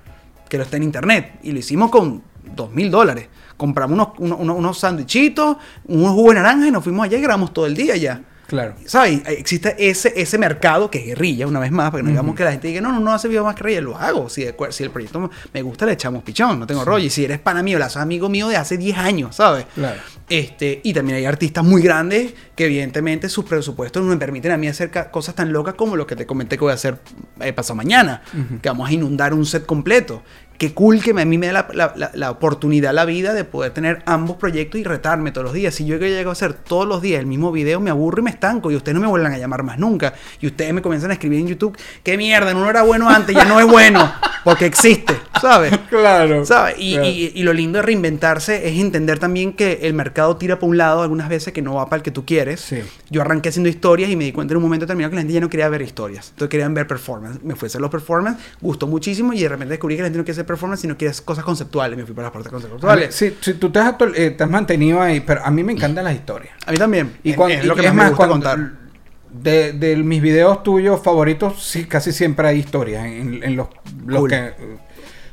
que lo está en internet y lo hicimos con dos mil dólares. Compramos unos, unos, unos, unos sandwichitos, unos jugos de naranja y nos fuimos allá y grabamos todo el día ya. Claro. ¿Sabes? Existe ese, ese mercado que es guerrilla, una vez más, para que no digamos que la gente diga, no, no, no hace video más guerrilla, lo hago. Si, de acuer- si el proyecto me gusta, le echamos pichón, no tengo rollo. Y si eres pana mío, la sos amigo mío de hace 10 años, ¿sabes? Claro. Este, y también hay artistas muy grandes que evidentemente sus presupuestos no me permiten a mí hacer cosas tan locas como lo que te comenté que voy a hacer eh, pasado mañana, que vamos a inundar un set completo. Qué cool que a mí me da la, la- la- oportunidad, la vida de poder tener ambos proyectos y retarme todos los días. Si yo llego a hacer todos los días el mismo video, me aburro y me estanco y ustedes no me vuelvan a llamar más nunca. Y ustedes me comienzan a escribir en YouTube, qué mierda, no era bueno antes, ya no es bueno. porque existe, ¿sabes? Claro. ¿Sabes? Y, claro. y- y lo lindo de reinventarse es entender también que el mercado tira para un lado algunas veces que no va para el que tú quieres. Sí. Yo arranqué haciendo historias y me di cuenta en un momento determinado que la gente ya no quería ver historias. Entonces querían ver performance. Me fui a hacer los performance, gustó muchísimo y de repente descubrí que la gente no quiere hacer performance, sino quiere cosas conceptuales. Me fui para las partes Vale, conceptuales. sí, sí, tú te has, eh, te has mantenido ahí, pero a mí me encantan las historias. A mí también. Y cuando, es lo que y más, es me gusta cuando- contar. De, de mis videos tuyos favoritos, sí, casi siempre hay historias. En, en los, los Cool. que.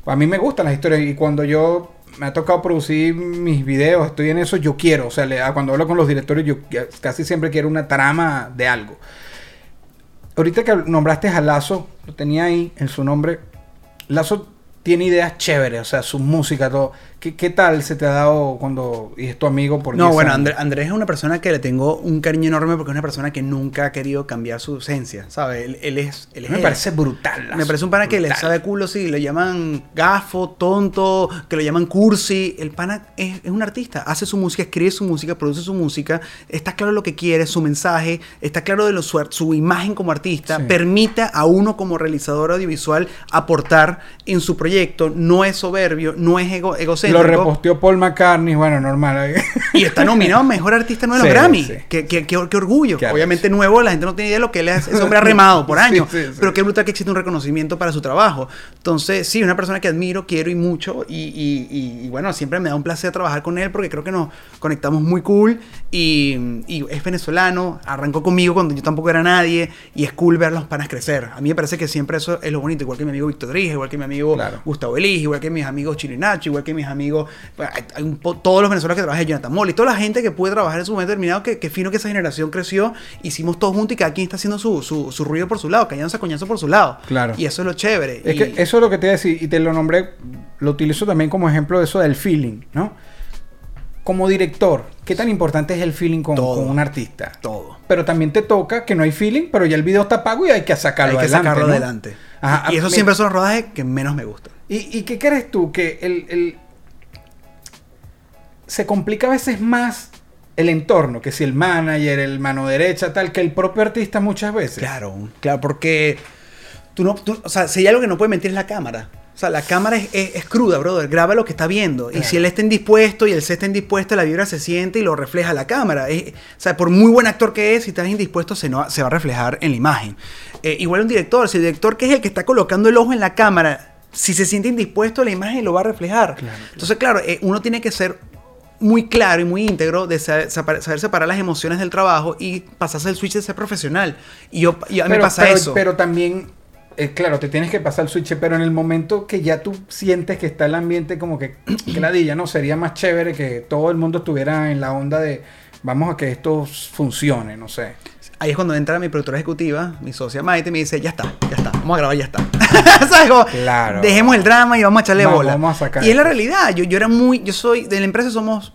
A mí me gustan las historias. Y cuando yo me ha tocado producir mis videos, estoy en eso, yo quiero. O sea, le- cuando hablo con los directores, yo casi siempre quiero una trama de algo. Ahorita que nombraste a Lazo, lo tenía ahí en su nombre. Lazo tiene ideas chéveres, o sea, su música, todo. ¿Qué, qué tal se te ha dado cuando y es tu amigo por No, 10 bueno? André- Andrés es una persona que le tengo un cariño enorme porque es una persona que nunca ha querido cambiar su esencia, ¿sabes? Él, él es... Él es me él. parece brutal. Me parece un pana que le brutal. sabe culo, sí, le llaman gafo, tonto, que lo llaman cursi. El pana es, es un artista, hace su música, escribe su música, produce su música, está claro lo que quiere, su mensaje, está claro de lo, su, su imagen como artista, Sí. permite a uno como realizador audiovisual aportar en su proyecto, no es soberbio, no es ego, Lo reposteó Paul McCartney, bueno, normal. Y está nominado a Mejor Artista Nuevo los Sí, Grammy. sí. Qué, qué- qué- qué orgullo. Obviamente nuevo, la gente no tiene idea de lo que él es. Ese hombre ha remado por años. Pero qué brutal que existe un reconocimiento para su trabajo. Entonces, sí, una persona que admiro, quiero y mucho. Y, y- y- y bueno, siempre me da un placer trabajar con él porque creo que nos conectamos muy cool. Y, y es venezolano, arrancó conmigo cuando yo tampoco era nadie. Y es cool ver a los panas crecer. A mí me parece que siempre eso es lo bonito. Igual que mi amigo Víctor Drija, igual que mi amigo Claro. Gustavo Elige, igual que mis amigos Chino y Nacho, igual que mis amigos, bueno, hay- un todos los venezolanos que trabajan, Jonathan Molly, toda la gente que puede trabajar en su momento determinado, que, que fino que esa generación creció, hicimos todos juntos y cada quien está haciendo su, su, su ruido por su lado, callándose a coñazo por su lado. Claro. Y eso es lo chévere. Es Y- que eso es lo que te iba a decir, y te lo nombré, lo utilizo también como ejemplo de eso del feeling, ¿no? Como director, ¿qué tan importante es el feeling con, Todo. con un artista? Todo. Pero también te toca que no hay feeling, pero ya el video está pago y hay que sacarlo hay que adelante. sacarlo ¿no? adelante. Ajá, y eso siempre son los rodajes que menos me gustan. ¿Y, y qué crees tú? Que el, el- se complica a veces más el entorno, que si el manager, el mano derecha, tal, que el propio artista muchas veces. Claro, claro, porque tú no, tú- o sea, si hay algo que no puede mentir es la cámara. O sea, la cámara es, es- es cruda, brother. Graba lo que está viendo. Y si él está indispuesto y él se está indispuesto, la vibra se siente y lo refleja la cámara. Es- o sea, por muy buen actor que es, si estás indispuesto, se, no, se va a reflejar en la imagen. Eh, igual un director, si el director que es el que está colocando el ojo en la cámara, si se siente indispuesto, la imagen lo va a reflejar. Claro, claro. Entonces, claro, eh, uno tiene que ser muy claro y muy íntegro de saber, saber separar las emociones del trabajo y pasarse el switch de ser profesional. Y yo, y a mí me pasa pero- eso. Pero también, eh, claro, te tienes que pasar el switch, pero en el momento que ya tú sientes que está el ambiente como que, que ladilla, ¿no? Sería más chévere que todo el mundo estuviera en la onda de vamos a que esto funcione, no sé. Ahí es cuando entra mi productora ejecutiva, mi socia Maite, y me dice, ya está, ya está, vamos a grabar, ya está. ¿Sabes? Como, Claro. Dejemos el drama y vamos a echarle Vamos, bola. vamos a sacar y es la realidad, yo, yo era muy, yo soy, de la empresa somos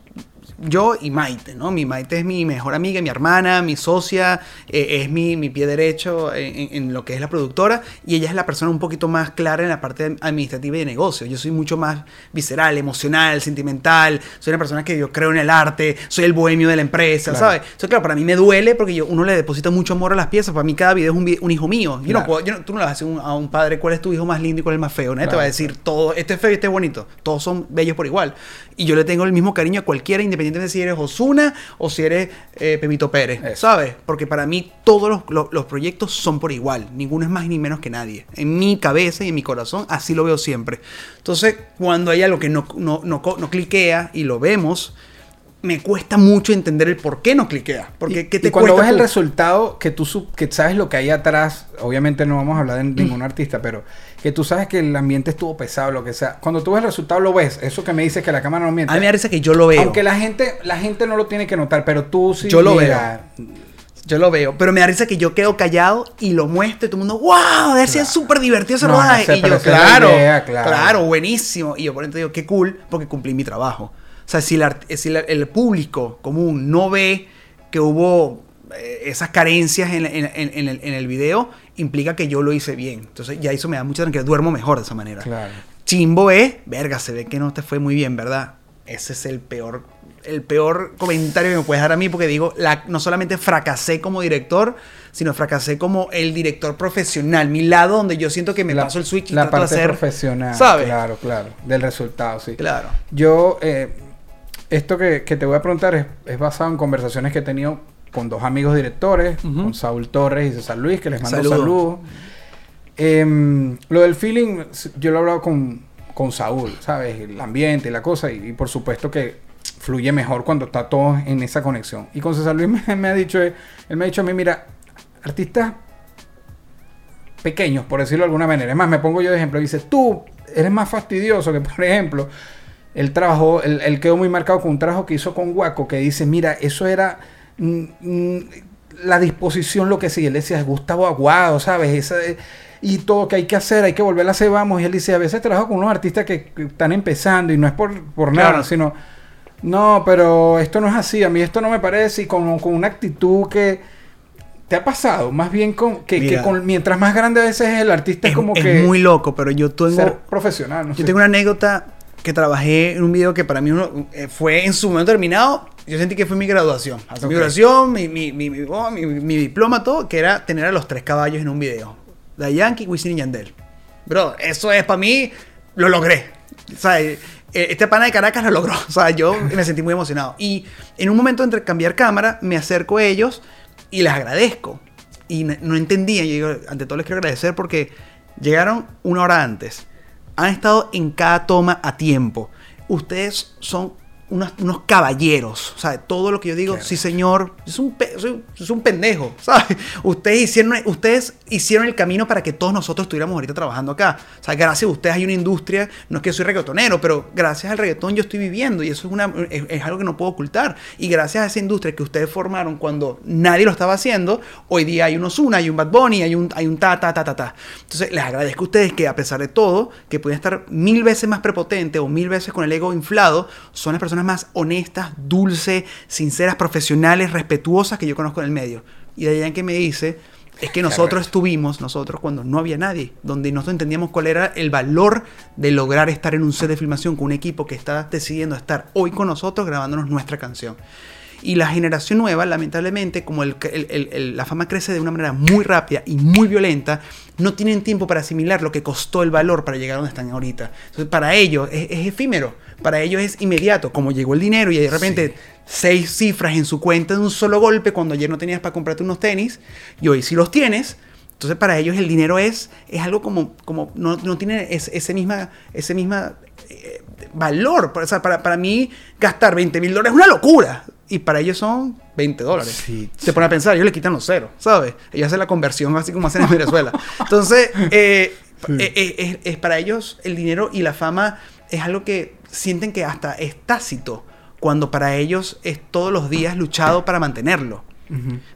yo y Maite, ¿no? Mi Maite es mi mejor amiga, mi hermana, mi socia, eh, es mi, mi pie derecho en, en- lo que es la productora y ella es la persona un poquito más clara en la parte administrativa y de negocio. Yo soy mucho más visceral, emocional, sentimental, soy una persona que yo creo en el arte, soy el bohemio de la empresa, Claro. ¿sabes? Entonces, claro, para mí me duele porque yo, uno le deposita mucho amor a las piezas, para mí cada video es un, un hijo mío. Yo no Claro. puedo, yo no- tú no le vas a decir un- a un padre cuál es tu hijo más lindo y cuál es el más feo, te Claro, va a decir todo, este es feo y este es bonito, todos son bellos por igual. Y yo le tengo el mismo cariño a cualquiera, independientemente de si eres Osuna o si eres eh, Pepito Pérez, Eso. ¿sabes? Porque para mí todos los, los- los proyectos son por igual, ninguno es más ni menos que nadie. En mi cabeza y en mi corazón así lo veo siempre. Entonces, cuando hay algo que no, no, no, no cliquea y lo vemos, me cuesta mucho entender el por qué no cliquea. Porque y, ¿qué te y cuando cuesta ves el resultado, que tú sub- que sabes lo que hay atrás, obviamente no vamos a hablar de ningún artista, pero que tú sabes que el ambiente estuvo pesado, lo que sea. Cuando tú ves el resultado lo ves, eso que me dices que la cámara no miente. A mí me parece que yo lo veo. Aunque la gente, la gente no lo tiene que notar, pero tú sí. Yo lo mira, Yo lo veo, pero me da risa que yo quedo callado y lo muestro y todo el mundo, wow, de Claro. súper divertido ese No, no rodaje. sé, y yo, idea, claro. claro, buenísimo. Y yo por dentro digo, qué cool, porque cumplí mi trabajo. O sea, si, la- si la- el público común no ve que hubo eh, esas carencias en, en- en- en el, en el video, implica que yo lo hice bien. Entonces ya eso me da mucha tranquilidad, duermo mejor de esa manera. Claro. Chimbo es, verga, se ve que no te fue muy bien, ¿verdad? ese es el peor, el peor comentario que me puedes dar a mí porque digo, la, no solamente fracasé como director, sino fracasé como el director profesional, mi lado donde yo siento que me La- paso el switch y la de parte hacer, profesional. ¿sabes? Claro, claro. Del resultado, sí. Claro. Yo, eh, esto que, que te voy a preguntar es, es basado en conversaciones que he tenido con dos amigos directores, con Saúl Torres y César Luis, que les mando Saludos. saludos. Em, lo del feeling, yo lo he hablado con, con Saúl, ¿sabes? El ambiente y la cosa, y, y por supuesto que fluye mejor cuando está todo en esa conexión. Y con César Luis me, me ha dicho, él me ha dicho a mí, mira, artistas pequeños, por decirlo de alguna manera. Es más, me pongo yo de ejemplo. Dice, tú eres más fastidioso que, por ejemplo, él trabajó, él, él quedó muy marcado con un trabajo que hizo con Guaco, que dice, mira, eso era mm, mm, la disposición, lo que sí. Él decía, Gustavo Aguado, ¿sabes? Esa, y todo que hay que hacer, hay que volver a hacer, vamos. Y él dice, a veces trabajo con unos artistas que, que están empezando y no es por, por nada, sino, no, pero esto no es así, a mí esto no me parece, y con, con una actitud que... ¿Te ha pasado? Más bien con que, con, mientras más grande a veces es el artista, es, Es, como es que muy loco, pero yo tengo... ser profesional. No Yo sé. tengo una anécdota que trabajé en un video que para mí uno- eh, fue en su momento terminado. Yo sentí que fue mi graduación. Así, Mi graduación, mi, mi, mi, oh, mi- diploma, todo, que era tener a los tres caballos en un video. La Yankee, Wisin y Yandel. Bro, eso es para mí, lo logré. O sea, eh, este pana de Caracas lo logró. O sea, yo me sentí muy emocionado. Y en un momento entre cambiar cámara, me acerco a ellos y les agradezco. Y no entendía. Yo digo, ante todo les quiero agradecer porque llegaron una hora antes. Han estado en cada toma a tiempo. Ustedes son unos, unos caballeros. O sea, todo lo que yo digo, Claro. sí señor, es un, es un pendejo. ¿sabes? Ustedes hicieron, ustedes hicieron el camino para que todos nosotros estuviéramos ahorita trabajando acá. O sea, gracias a ustedes hay una industria, no es que soy reggaetonero, pero gracias al reggaetón yo estoy viviendo y eso es, una, es, es algo que no puedo ocultar. Y gracias a esa industria que ustedes formaron cuando nadie lo estaba haciendo, hoy día hay un Ozuna, hay un Bad Bunny, hay un, hay un ta, ta, ta, ta, ta. Entonces, les agradezco a ustedes que a pesar de todo, que pueden estar mil veces más prepotentes o mil veces con el ego inflado, son las personas más honestas, dulces, sinceras, profesionales, respetuosas que yo conozco en el medio. Y de allá en que me dice, es que nosotros estuvimos, nosotros cuando no había nadie, donde nosotros entendíamos cuál era el valor de lograr estar en un set de filmación con un equipo que está decidiendo estar hoy con nosotros grabándonos nuestra canción. Y la generación nueva, lamentablemente, como el- el- el- el- la fama crece de una manera muy rápida y muy violenta, no tienen tiempo para asimilar lo que costó el valor para llegar a donde están ahorita. Entonces, para ellos es, es efímero, para ellos es inmediato, como llegó el dinero y de repente seis cifras en su cuenta de un solo golpe cuando ayer no tenías para comprarte unos tenis y hoy sí los tienes. Entonces para ellos el dinero es, es algo como, como no, no tiene ese, ese misma, ese misma eh, valor. O sea, para, para mí gastar 20 mil dólares es una locura. Y para ellos son 20 dólares. Sí. Se pone a pensar, ellos le quitan los ceros, ¿sabes? Ellos hacen la conversión así como hacen en Venezuela. Entonces, eh, eh, eh, es, es para ellos el dinero y la fama es algo que sienten que hasta es tácito, cuando para ellos es todos los días luchado para mantenerlo.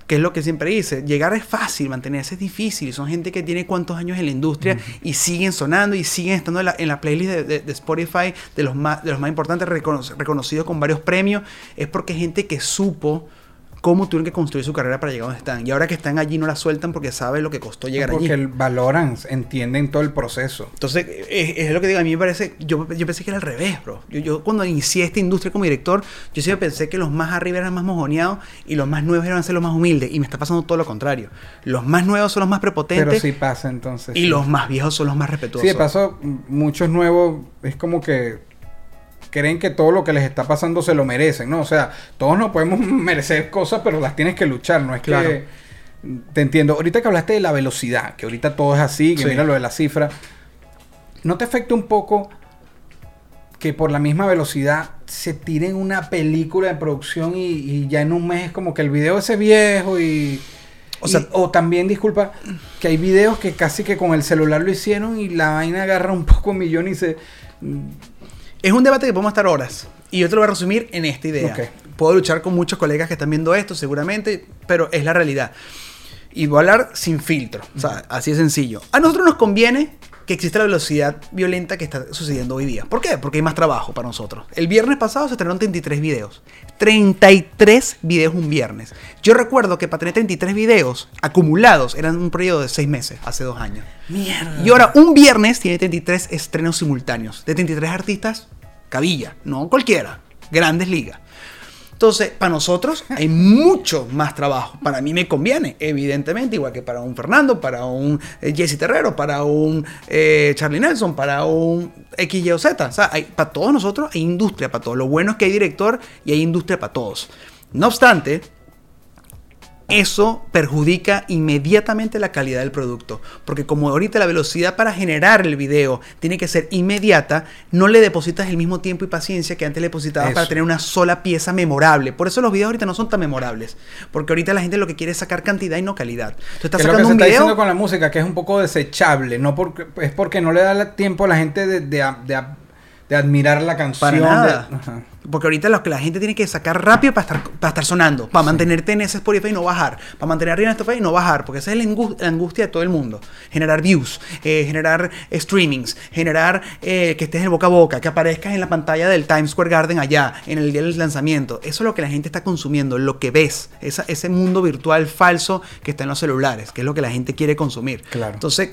Que es lo que siempre dice, llegar es fácil, mantenerse es difícil. Y son gente que tiene cuántos años en la industria y siguen sonando y siguen estando en la, en la playlist de, de- de Spotify de los más, de los más importantes, recono- reconocidos con varios premios. Es porque es gente que supo cómo tuvieron que construir su carrera para llegar donde están. Y ahora que están allí no la sueltan porque saben lo que costó llegar Porque allí. el- valoran, entienden todo el proceso. Entonces, es, es lo que digo, a mí me parece, yo, yo pensé que era al revés, bro. Yo, yo cuando inicié esta industria como director, yo siempre pensé que los más arriba eran más mojoneados y los más nuevos eran ser los más humildes. Y me está pasando todo lo contrario. Los más nuevos son los más prepotentes Pero sí pasa entonces. y sí. los más viejos son los más respetuosos. Sí, de paso, muchos nuevos es como que creen que todo lo que les está pasando se lo merecen, ¿no? O sea, todos no podemos merecer cosas, pero las tienes que luchar, no es Claro. que... Te entiendo. Ahorita que hablaste de la velocidad, que ahorita todo es así, que Sí. mira lo de la cifra, ¿no te afecta un poco que por la misma velocidad se tiren una película de producción y, y ya en un mes es como que el video ese viejo y... O sea- y- o también, disculpa, que hay videos que casi que con el celular lo hicieron y la vaina agarra un poco un millón y se... Es un debate que podemos estar horas. Y yo te lo voy a resumir en esta idea. Puedo luchar con muchos colegas que están viendo esto, seguramente, pero es la realidad. Y voy a hablar sin filtro. O sea, así de sencillo. A nosotros nos conviene que exista la velocidad violenta que está sucediendo hoy día. ¿Por qué? Porque hay más trabajo para nosotros. El viernes pasado se estrenaron 33 videos. 33 videos un viernes. Yo recuerdo que para tener 33 videos acumulados eran un periodo de 6 meses, hace dos años. Mierda. Y ahora un viernes tiene 33 estrenos simultáneos de 33 artistas Cabilla, no cualquiera, grandes ligas. Entonces, para nosotros hay mucho más trabajo. Para mí me conviene, evidentemente, igual que para un Fernando, para un eh, Jesse Terrero, para un eh, Charlie Nelson, para un X, o sea, para todos nosotros hay industria para todos. Lo bueno es que hay director y hay industria para todos. No obstante, eso perjudica inmediatamente la calidad del producto. Porque como ahorita la velocidad para generar el video tiene que ser inmediata, no le depositas el mismo tiempo y paciencia que antes le depositabas para tener una sola pieza memorable. Por eso los videos ahorita no son tan memorables. Porque ahorita la gente lo que quiere es sacar cantidad y no calidad. Tú estás Que lo que sacando se un está video... diciendo con la música, que es un poco desechable, no porque es porque no le da tiempo a la gente de, de- de- de admirar la canción. Para de- nada. Ajá. Porque ahorita lo que la gente tiene que sacar rápido para estar, para estar sonando, para mantenerte en ese Spotify y no bajar, para mantener arriba en Spotify y no bajar, porque esa es la, angu- la angustia de todo el mundo. Generar views, eh, generar streamings, generar eh, que estés en boca a boca, que aparezcas en la pantalla del Times Square Garden allá, en el día del lanzamiento. Eso es lo que la gente está consumiendo, lo que ves, esa- ese mundo virtual falso que está en los celulares, que es lo que la gente quiere consumir. Claro. Entonces,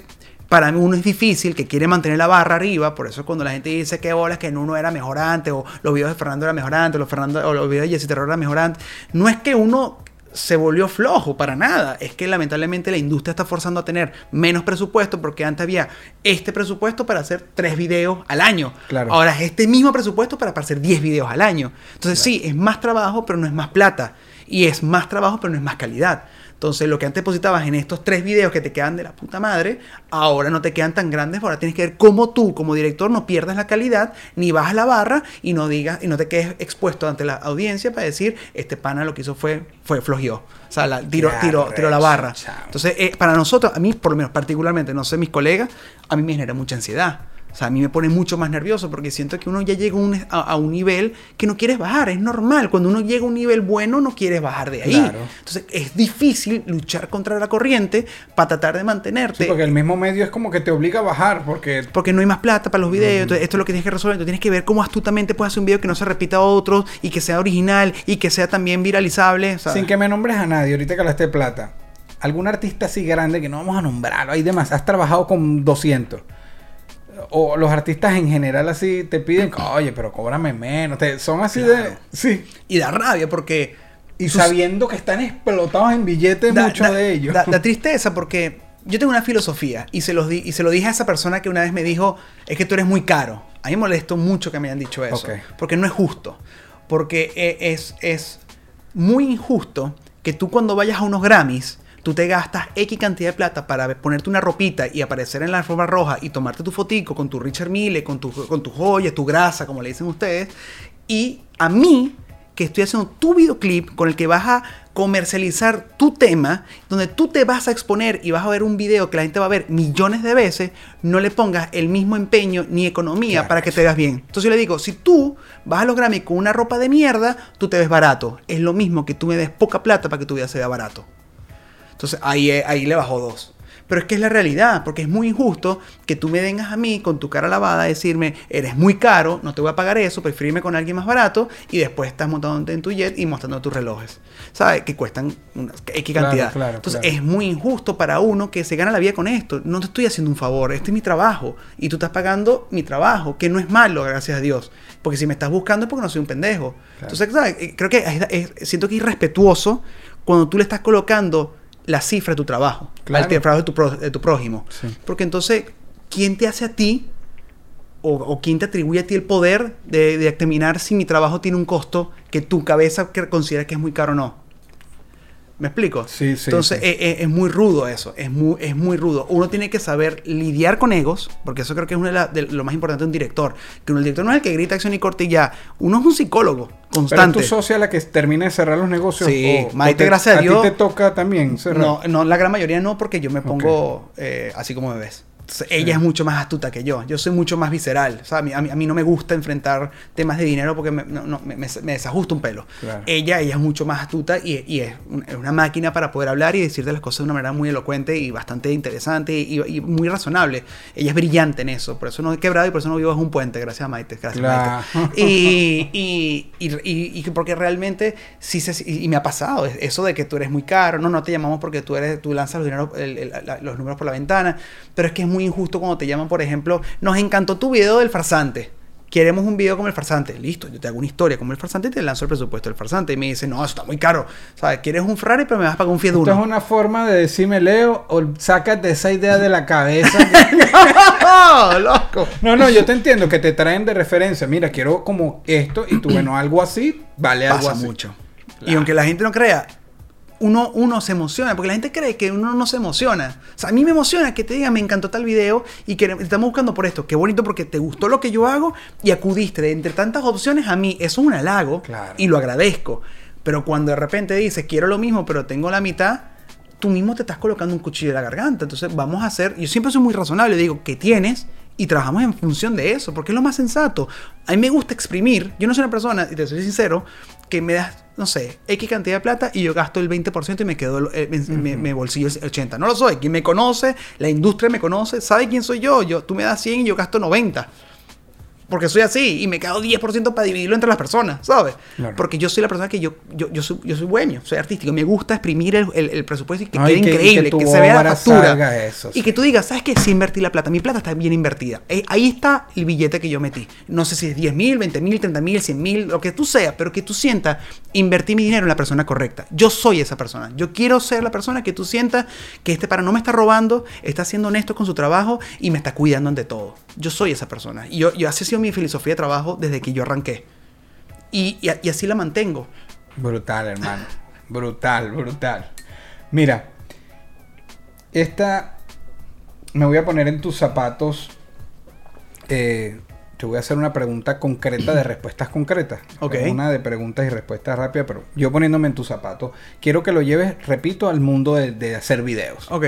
para mí uno es difícil, que quiere mantener la barra arriba, por eso cuando la gente dice que bolas que en uno era mejor antes, o los videos de Fernando eran mejor antes, los, Fernando, o los videos de Jesse Terror eran mejor antes, no es que uno se volvió flojo para nada, es que lamentablemente la industria está forzando a tener menos presupuesto porque antes había este presupuesto para hacer tres videos al año, Claro. ahora es este mismo presupuesto para hacer 10 videos al año. Entonces sí, es más trabajo, pero no es más plata, y es más trabajo, pero no es más calidad. Entonces, lo que antes depositabas en estos tres videos que te quedan de la puta madre, ahora no te quedan tan grandes. Ahora tienes que ver cómo tú, como director, no pierdas la calidad, ni bajas la barra y no digas y no te quedes expuesto ante la audiencia para decir, este pana lo que hizo fue, fue flojeó. O sea, la, tiró, tiró, tiró la barra. Entonces, eh, para nosotros, a mí, por lo menos particularmente, no sé, mis colegas, a mí me genera mucha ansiedad. O sea, a mí me pone mucho más nervioso porque siento que uno ya llega a un, a, a un nivel que no quieres bajar. Es normal. Cuando uno llega a un nivel bueno, no quieres bajar de ahí. Claro. Entonces, es difícil luchar contra la corriente para tratar de mantenerte. Sí, porque el mismo medio es como que te obliga a bajar, porque porque no hay más plata para los videos. Entonces, esto es lo que tienes que resolver. Entonces, tienes que ver cómo astutamente puedes hacer un video que no se repita a otros y que sea original y que sea también viralizable. ¿sabes? sin que me nombres a nadie, ahorita que hablaste de plata, algún artista así grande que no vamos a nombrarlo, hay demás, has trabajado con 200. O los artistas en general así te piden, oye, pero cóbrame menos. Te- son así de... Sí. Y da rabia porque. Y sus- sabiendo que están explotados en billetes da- muchos da- de ellos. Da, da tristeza porque yo tengo una filosofía y se, los di- y se lo dije a esa persona que una vez me dijo, es que tú eres muy caro. A mí me molestó mucho que me hayan dicho eso. Porque no es justo. Porque e- es, es muy injusto que tú cuando vayas a unos Grammys, tú te gastas X cantidad de plata para ponerte una ropita y aparecer en la alfombra roja y tomarte tu fotico con tu Richard Mille, con tu, con tu joya, tu grasa, como le dicen ustedes. Y a mí, que estoy haciendo tu videoclip con el que vas a comercializar tu tema, donde tú te vas a exponer y vas a ver un video que la gente va a ver millones de veces, no le pongas el mismo empeño ni economía Claro. para que te veas bien. Entonces yo le digo, si tú vas a los Grammy con una ropa de mierda, tú te ves barato. Es lo mismo que tú me des poca plata para que tu vida se vea barato. Entonces ahí, eh, ahí le bajó dos. Pero es que es la realidad, porque es muy injusto que tú me vengas a mí con tu cara lavada a decirme, eres muy caro, no te voy a pagar eso, prefiero irme con alguien más barato y después estás montando en tu jet y mostrando tus relojes. ¿Sabes? Que cuestan una X cantidad. claro, Entonces claro. es muy injusto para uno que se gana la vida con esto. No te estoy haciendo un favor, este es mi trabajo y tú estás pagando mi trabajo, que no es malo, gracias a Dios. Porque si me estás buscando es porque no soy un pendejo. Entonces, ¿sabes? Eh, Creo que es- es- siento que es irrespetuoso cuando tú le estás colocando la cifra de tu trabajo, Claro. al trabajo de tu, pro- de tu prójimo. Sí. Porque entonces, ¿quién te hace a ti o, o quién te atribuye a ti el poder de, de determinar si mi trabajo tiene un costo que tu cabeza considera que es muy caro o no? ¿Me explico? Sí, sí, Entonces, sí. eh, eh, es muy rudo eso, es muy, es muy rudo. Uno tiene que saber lidiar con egos, porque eso creo que es una de, la- de lo más importante de un director. Que uno- el director no es el que grita acción y corte y ya. Uno es un psicólogo Pero es constante. tu socia la que termina de cerrar los negocios. Sí, o- Maite, o te- gracias a Dios. ti te toca también cerrar. No, no, la gran mayoría no, porque yo me pongo eh, así como me ves. Entonces, ella es mucho más astuta que yo. Yo soy mucho más visceral. O sea, a, mí, a, mí, a mí no me gusta enfrentar temas de dinero porque me, no- no, me, me- desajusta un pelo. Claro. Ella, ella es mucho más astuta y, y es, un- es una máquina para poder hablar y decirte las cosas de una manera muy elocuente y bastante interesante y, y muy razonable. Ella es brillante en eso. Por eso no he quebrado y por eso no vivo bajo un puente. Gracias a Maite. Gracias, Claro. Maite. Y, y, y, y- y que porque realmente sí se, y, me ha pasado es- eso de que tú eres muy caro, no, no te llamamos porque tú eres, tú lanzas los, dinero- el- el- la- los números por la ventana, pero es que es muy injusto cuando te llaman, por ejemplo, nos encantó tu video del farsante. queremos un video como el farsante. Listo, yo te hago una historia como el farsante y te lanzo el presupuesto del farsante. Y me dice, no, eso está muy caro. ¿Sabes? Quieres un Ferrari, pero me vas a pagar un Fiat Esto es una forma de decirme, Leo, o sácate esa idea de la cabeza. ¡No, loco! no, no, yo te entiendo que te traen de referencia. Mira, quiero como esto y tú, bueno, algo así, vale algo Pasa así. mucho. Y aunque la gente no crea, uno, uno se emociona, porque la gente cree que uno no se emociona. O sea, a mí me emociona que te digan, me encantó tal video y que estamos buscando por esto. Qué bonito porque te gustó lo que yo hago y acudiste de entre tantas opciones a mí. Eso es un halago Claro. y lo agradezco. Pero cuando de repente dices, quiero lo mismo, pero tengo la mitad, tú mismo te estás colocando un cuchillo en la garganta. Entonces vamos a hacer, yo siempre soy muy razonable, digo, ¿qué tienes? Y trabajamos en función de eso, porque es lo más sensato. A mí me gusta exprimir. Yo no soy una persona, y te soy sincero, que me das, no sé, X cantidad de plata y yo gasto el 20% y me quedo, eh, me, me- me bolsillo el 80%. No lo soy. Quien me conoce, la industria me conoce, sabe quién soy yo. yo tú me das 100 y yo gasto 90. Porque soy así y me quedo 10% para dividirlo entre las personas, ¿sabes? Claro. Porque yo soy la persona que yo, yo, yo, soy, yo soy dueño, soy artístico. Me gusta exprimir el, el- el presupuesto y que Ay, quede que- y que increíble, que, se vea la factura. eso, y sí. que tú digas, ¿sabes qué? Si invertí la plata, mi plata está bien invertida. Eh, ahí está el billete que yo metí. No sé si es 10 mil, 20 mil, 30 mil, 100 mil, lo que tú sea, pero que tú sientas, invertí mi dinero en la persona correcta. Yo soy esa persona. Yo quiero ser la persona que tú sientas que este para no me está robando, está siendo honesto con su trabajo y me está cuidando ante todo. Yo soy esa persona. Y yo, yo así sido mi filosofía de trabajo desde que yo arranqué. Y, y- y así la mantengo. Brutal, hermano. Brutal, brutal. Mira, esta. Me voy a poner en tus zapatos. eh, te voy a hacer una pregunta concreta de respuestas concretas. Ok. Una de preguntas y respuestas rápidas, pero yo poniéndome en tus zapatos, quiero que lo lleves, repito, al mundo de, de hacer videos. Ok.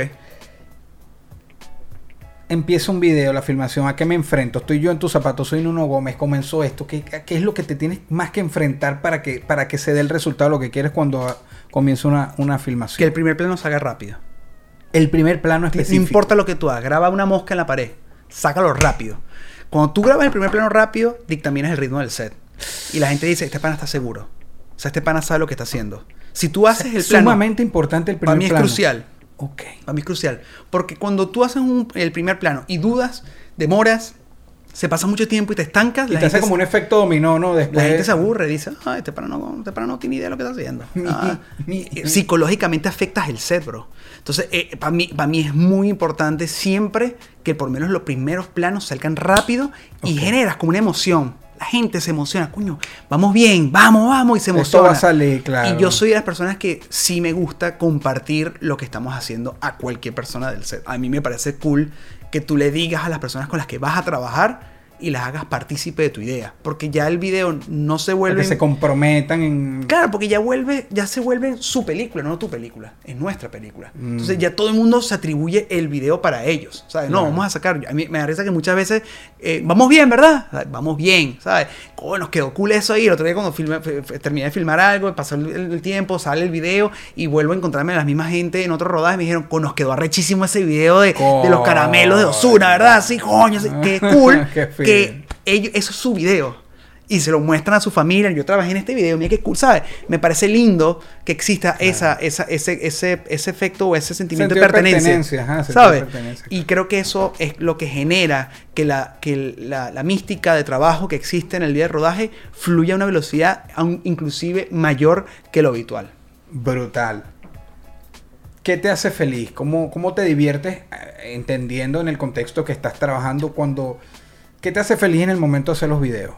Empieza un video, la filmación, ¿a qué me enfrento? Estoy yo en tus zapatos, soy Nuno Gómez, comenzó esto. ¿Qué, qué es lo que te tienes más que enfrentar para que, para que se dé el resultado, lo que quieres cuando ah, comienza una, una filmación? Que el primer plano se haga rápido. El primer plano No específico. importa lo que tú hagas, graba una mosca en la pared, sácalo rápido. Cuando tú grabas el primer plano rápido, dictaminas el ritmo del set. Y la gente dice, este pana está seguro. O sea, este pana sabe lo que está haciendo. Si tú haces el plano, Sumamente importante el primer para mí es plano. crucial. Ok. Para mí es crucial. Porque cuando tú haces un- el primer plano y dudas, demoras, se pasa mucho tiempo y te estancas, Y la te hace gente como un se- efecto dominó, ¿no? Después. la gente se aburre, dice, ah, este pana no, este pana no tiene idea de lo que está haciendo. Ah, eh, psicológicamente afectas el set, bro. Entonces, para mí, para mí es muy importante siempre que por lo menos los primeros planos salgan rápido y generas como una emoción. La gente se emociona, coño, vamos bien, vamos, vamos, y se Esto emociona. va a salir, claro. Y yo soy de las personas que sí me gusta compartir lo que estamos haciendo a cualquier persona del set. A mí me parece cool que tú le digas a las personas con las que vas a trabajar y las hagas partícipe de tu idea. Porque ya el video no se vuelve... que se comprometan en. Claro, porque ya vuelve, ya se vuelve su película, no tu película, es nuestra película. Mm. Entonces ya todo el mundo se atribuye el video para ellos, ¿sabes? No, vamos a sacar, a mí me da risa que muchas veces, eh, vamos bien, ¿verdad? Vamos bien, ¿sabes? Oh, nos quedó cool eso ahí, el otro día cuando filmé- terminé de filmar algo, pasó el, el tiempo, sale el video y vuelvo a encontrarme a la misma gente en otro rodaje me dijeron, "Co, nos quedó arrechísimo ese video de, de los caramelos de Osuna, ¿verdad? Sí, coño, qué cool Qué. Que ellos, eso es su video. Y se lo muestran a su familia. Yo trabajé en este video, mira qué cool, ¿sabes? Me parece lindo que exista esa, esa, ese, ese, ese efecto o ese sentimiento Sentido de pertenencia. pertenencia, ajá, sentido de ¿Sabes? Y creo que eso es lo que genera que, la, que la, la mística de trabajo que existe en el día de rodaje fluya a una velocidad aún inclusive mayor que lo habitual. Brutal. ¿Qué te hace feliz? ¿Cómo, cómo te diviertes eh, entendiendo en el contexto que estás trabajando cuando... ¿Qué te hace feliz en el momento de hacer los videos?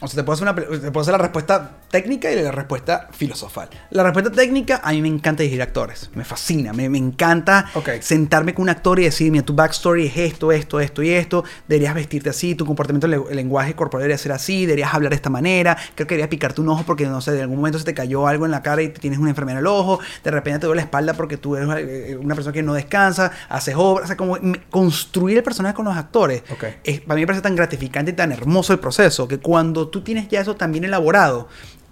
O sea, te puedo, hacer una, pre- te puedo hacer la respuesta técnica y la respuesta filosofal. La respuesta técnica, a mí me encanta dirigir actores. Me fascina. Me, me encanta sentarme con un actor y decir, mira, tu backstory es esto, esto, esto y esto. Deberías vestirte así, tu comportamiento, el, el lenguaje corporal debería ser así, deberías hablar de esta manera. Creo que deberías picarte un ojo porque, no sé, de algún momento se te cayó algo en la cara y tienes una enfermedad en el ojo. De repente te duele la espalda porque tú eres eh, una persona que no descansa, haces obras. O sea, como construir el personaje con los actores. Es- para mí me parece tan gratificante y tan hermoso el proceso que cuando tú tienes ya eso también elaborado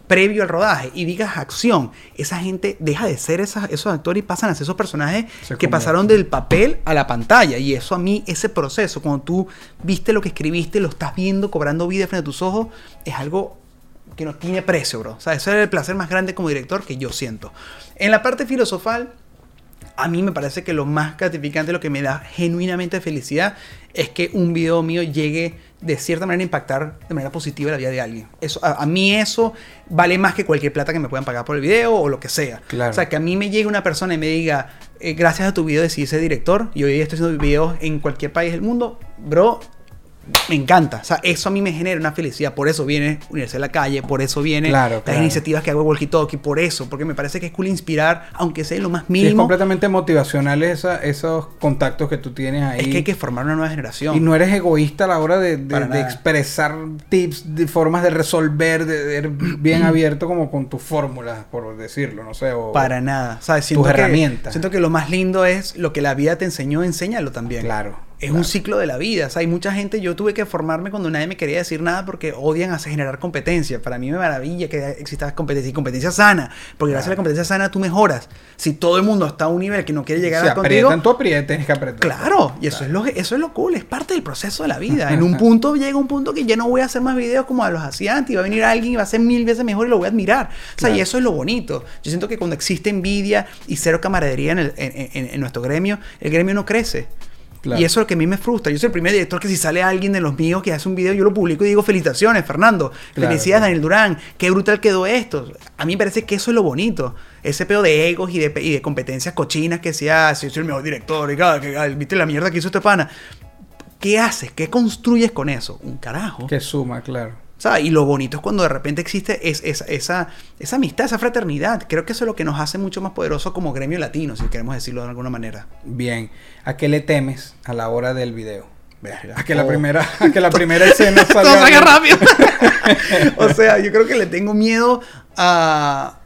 previo al rodaje y digas acción, esa gente deja de ser esas- esos actores y pasan a ser esos personajes Se que pasaron del papel a la pantalla. Y eso a mí, ese proceso, cuando tú viste lo que escribiste, lo estás viendo cobrando vida frente a tus ojos, es algo que no tiene precio, bro. O sea, ese es el placer más grande como director que yo siento. En la parte filosofal, a mí me parece que lo más gratificante, lo que me da genuinamente felicidad, es que un video mío llegue de cierta manera a impactar de manera positiva la vida de alguien. Eso, a, a mí eso vale más que cualquier plata que me puedan pagar por el video o lo que sea. Claro. O sea, que a mí me llegue una persona y me diga, eh, gracias a tu video decidí ser director y hoy día estoy haciendo videos en cualquier país del mundo, bro, me encanta. O sea, eso a mí me genera una felicidad. Por eso viene Universidad de la Calle, por eso viene Claro, las claro. iniciativas que hago en Walkie Talkie, por eso, porque me parece que es cool inspirar, aunque sea lo más Sí, es mínimo. completamente motivacional esa- esos contactos que tú tienes ahí. es que hay que formar una nueva generación. Y no eres egoísta a la hora de, de- de expresar tips, de formas de resolver, de, de ser bien abierto como con tus fórmulas, por decirlo, no sé. O, Para nada. ¿Sabes? Siento Tus que- herramientas. Siento que lo más lindo es lo que la vida te enseñó, enséñalo también. Claro. Es claro. un ciclo de la vida. O sea, hay mucha gente, yo tuve que formarme cuando nadie me quería decir nada porque odian hacer generar competencia. Para mí me maravilla que exista competencia y competencia sana. Porque gracias a la competencia sana tú mejoras. Si todo el mundo está a un nivel que no quiere llegar Si a contigo, aprietan, tú aprietas, tienes que apretar. Claro, y eso es, lo, eso es lo cool, es parte del proceso de la vida. En un punto llega un punto que ya no voy a hacer más videos como los hacía antes, y va a venir alguien y va a ser mil veces mejor y lo voy a admirar. O sea, y eso es lo bonito. Yo siento que cuando existe envidia y cero camaradería en, el- en- en- en nuestro gremio, el gremio no crece. Claro. Y eso es lo que a mí me frustra. Yo soy el primer director que si sale alguien de los míos que hace un video, yo lo publico y digo felicitaciones, Fernando. Claro, Felicidades. Daniel Durán. Qué brutal quedó esto. A mí me parece que eso es lo bonito. Ese pedo de egos y de, y de competencias cochinas que sea, si yo soy el mejor director, y cada- que, ah, viste la mierda que hizo este pana. ¿Qué haces? ¿Qué construyes con eso? Un carajo. Que suma, claro. ¿Sabes? Y lo bonito es cuando de repente existe es, es- esa, esa amistad, esa fraternidad. Creo que eso es lo que nos hace mucho más poderosos como gremio latino, si queremos decirlo de alguna manera. Bien. ¿A qué le temes a la hora del video? Verga. A que la Oh. primera, a que la primera escena Todo salga. salga rápido. o sea, yo creo que le tengo miedo a.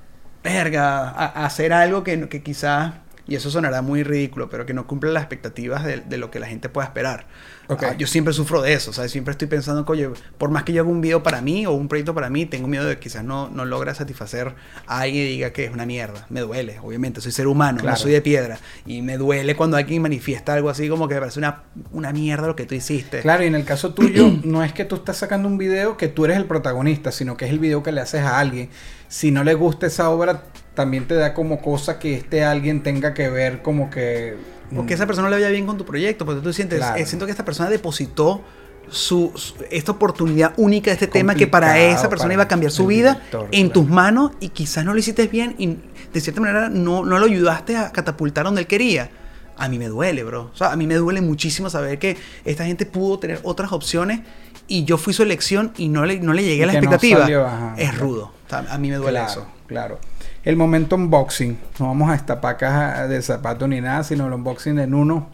Verga, a, a hacer algo que, que quizás. Y eso sonará muy ridículo, pero que no cumple las expectativas de, de lo que la gente pueda esperar. Ah, yo siempre sufro de eso, ¿sabes? Siempre estoy pensando, oye, por más que yo haga un video para mí o un proyecto para mí, tengo miedo de que quizás no, no logra satisfacer a alguien y diga que es una mierda. Me duele, obviamente, soy ser humano, Claro. no soy de piedra. Y me duele cuando alguien manifiesta algo así como que me parece una, una mierda lo que tú hiciste. Claro, y en el caso tuyo, no es que tú estás sacando un video que tú eres el protagonista, sino que es el video que le haces a alguien. Si no le gusta esa obra, también te da como cosa que este alguien tenga que ver como que... O que esa persona le vaya bien con tu proyecto, porque tú sientes, Claro. eh, siento que esta persona depositó su, su- esta oportunidad única de este tema que para esa persona para iba a cambiar su vida director, en claro. tus manos y quizás no lo hiciste bien y de cierta manera no, no lo ayudaste a catapultar donde él quería. A mí me duele, bro. O sea, a mí me duele muchísimo saber que esta gente pudo tener otras opciones y yo fui su elección y no le, no le llegué a la no expectativa. salió, ajá, es rudo. O sea, a mí me duele claro, eso. Claro. El momento unboxing. No vamos a destapar caja de zapatos ni nada, sino el unboxing de Nuno.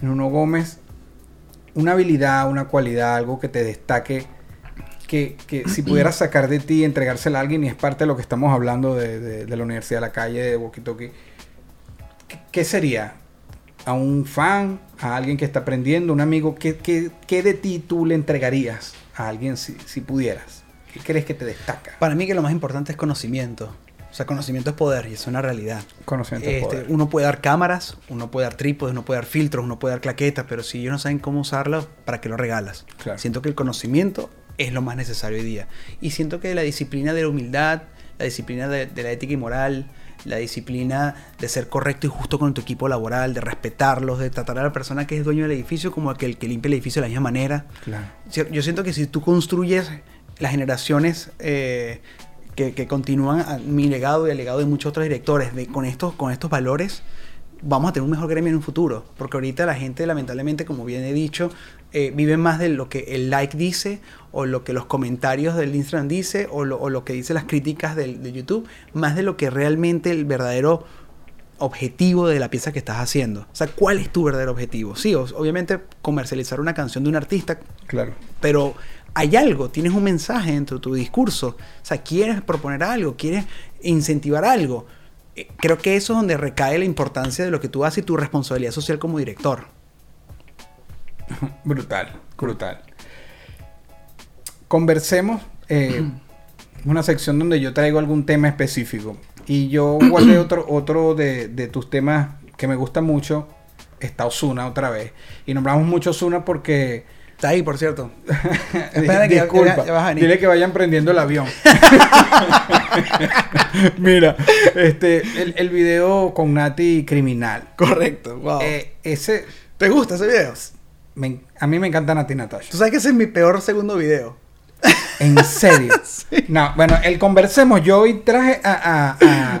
Nuno Gómez. Una habilidad, una cualidad, algo que te destaque. Que, que si pudieras sacar de ti y entregársela a alguien, y es parte de lo que estamos hablando de, de- de la Universidad de la Calle, de ¿qué, qué sería? ¿A un fan? ¿A alguien que está aprendiendo? ¿Un amigo? ¿Qué, qué, qué de ti tú le entregarías a alguien si, si pudieras? ¿Qué crees que te destaca? Para mí que lo más importante es conocimiento. O sea, conocimiento es poder y es una realidad. Conocimiento es Este, poder. uno puede dar cámaras, uno puede dar trípodes, uno puede dar filtros, uno puede dar claquetas, pero si ellos no saben cómo usarlo, ¿para qué lo regalas? Claro. Siento que el conocimiento es lo más necesario hoy día. Y siento que la disciplina de la humildad, la disciplina de, de la ética y moral, la disciplina de ser correcto y justo con tu equipo laboral, de respetarlos, de tratar a la persona que es dueño del edificio como aquel que limpia el edificio de la misma manera. Claro. Yo yo siento que si tú construyes las generaciones eh, que, que continúan a mi legado y el legado de muchos otros directores de, con, estos, con estos valores, vamos a tener un mejor gremio en un futuro. Porque ahorita la gente, lamentablemente, como bien he dicho, eh, vive más de lo que el like dice, o lo que los comentarios del Instagram dice, o lo, o lo que dice las críticas del, de YouTube, más de lo que realmente el verdadero objetivo de la pieza que estás haciendo. O sea, ¿cuál es tu verdadero objetivo? Sí, obviamente comercializar una canción de un artista, Claro. pero hay algo, tienes un mensaje dentro de tu discurso. O sea, quieres proponer algo, quieres incentivar algo. Eh, Creo que eso es donde recae la importancia de lo que tú haces y tu responsabilidad social como director. Brutal, brutal. Conversemos. eh, una sección donde yo traigo algún tema específico. Y yo guardé otro, otro de, de tus temas que me gusta mucho. Está Osuna otra vez. Y nombramos mucho Osuna porque Está ahí, por cierto. Espera que Disculpa, ya- ya vas a venir. dile que vayan prendiendo el avión. Mira, este, el, el video con Nati criminal. Correcto, wow. Eh, ese, ¿Te gusta ese video? me a mí me encanta Nati Natasha. Tú sabes que ese es mi peor segundo video. En serio. No, bueno, el conversemos. Yo hoy traje a, a, a-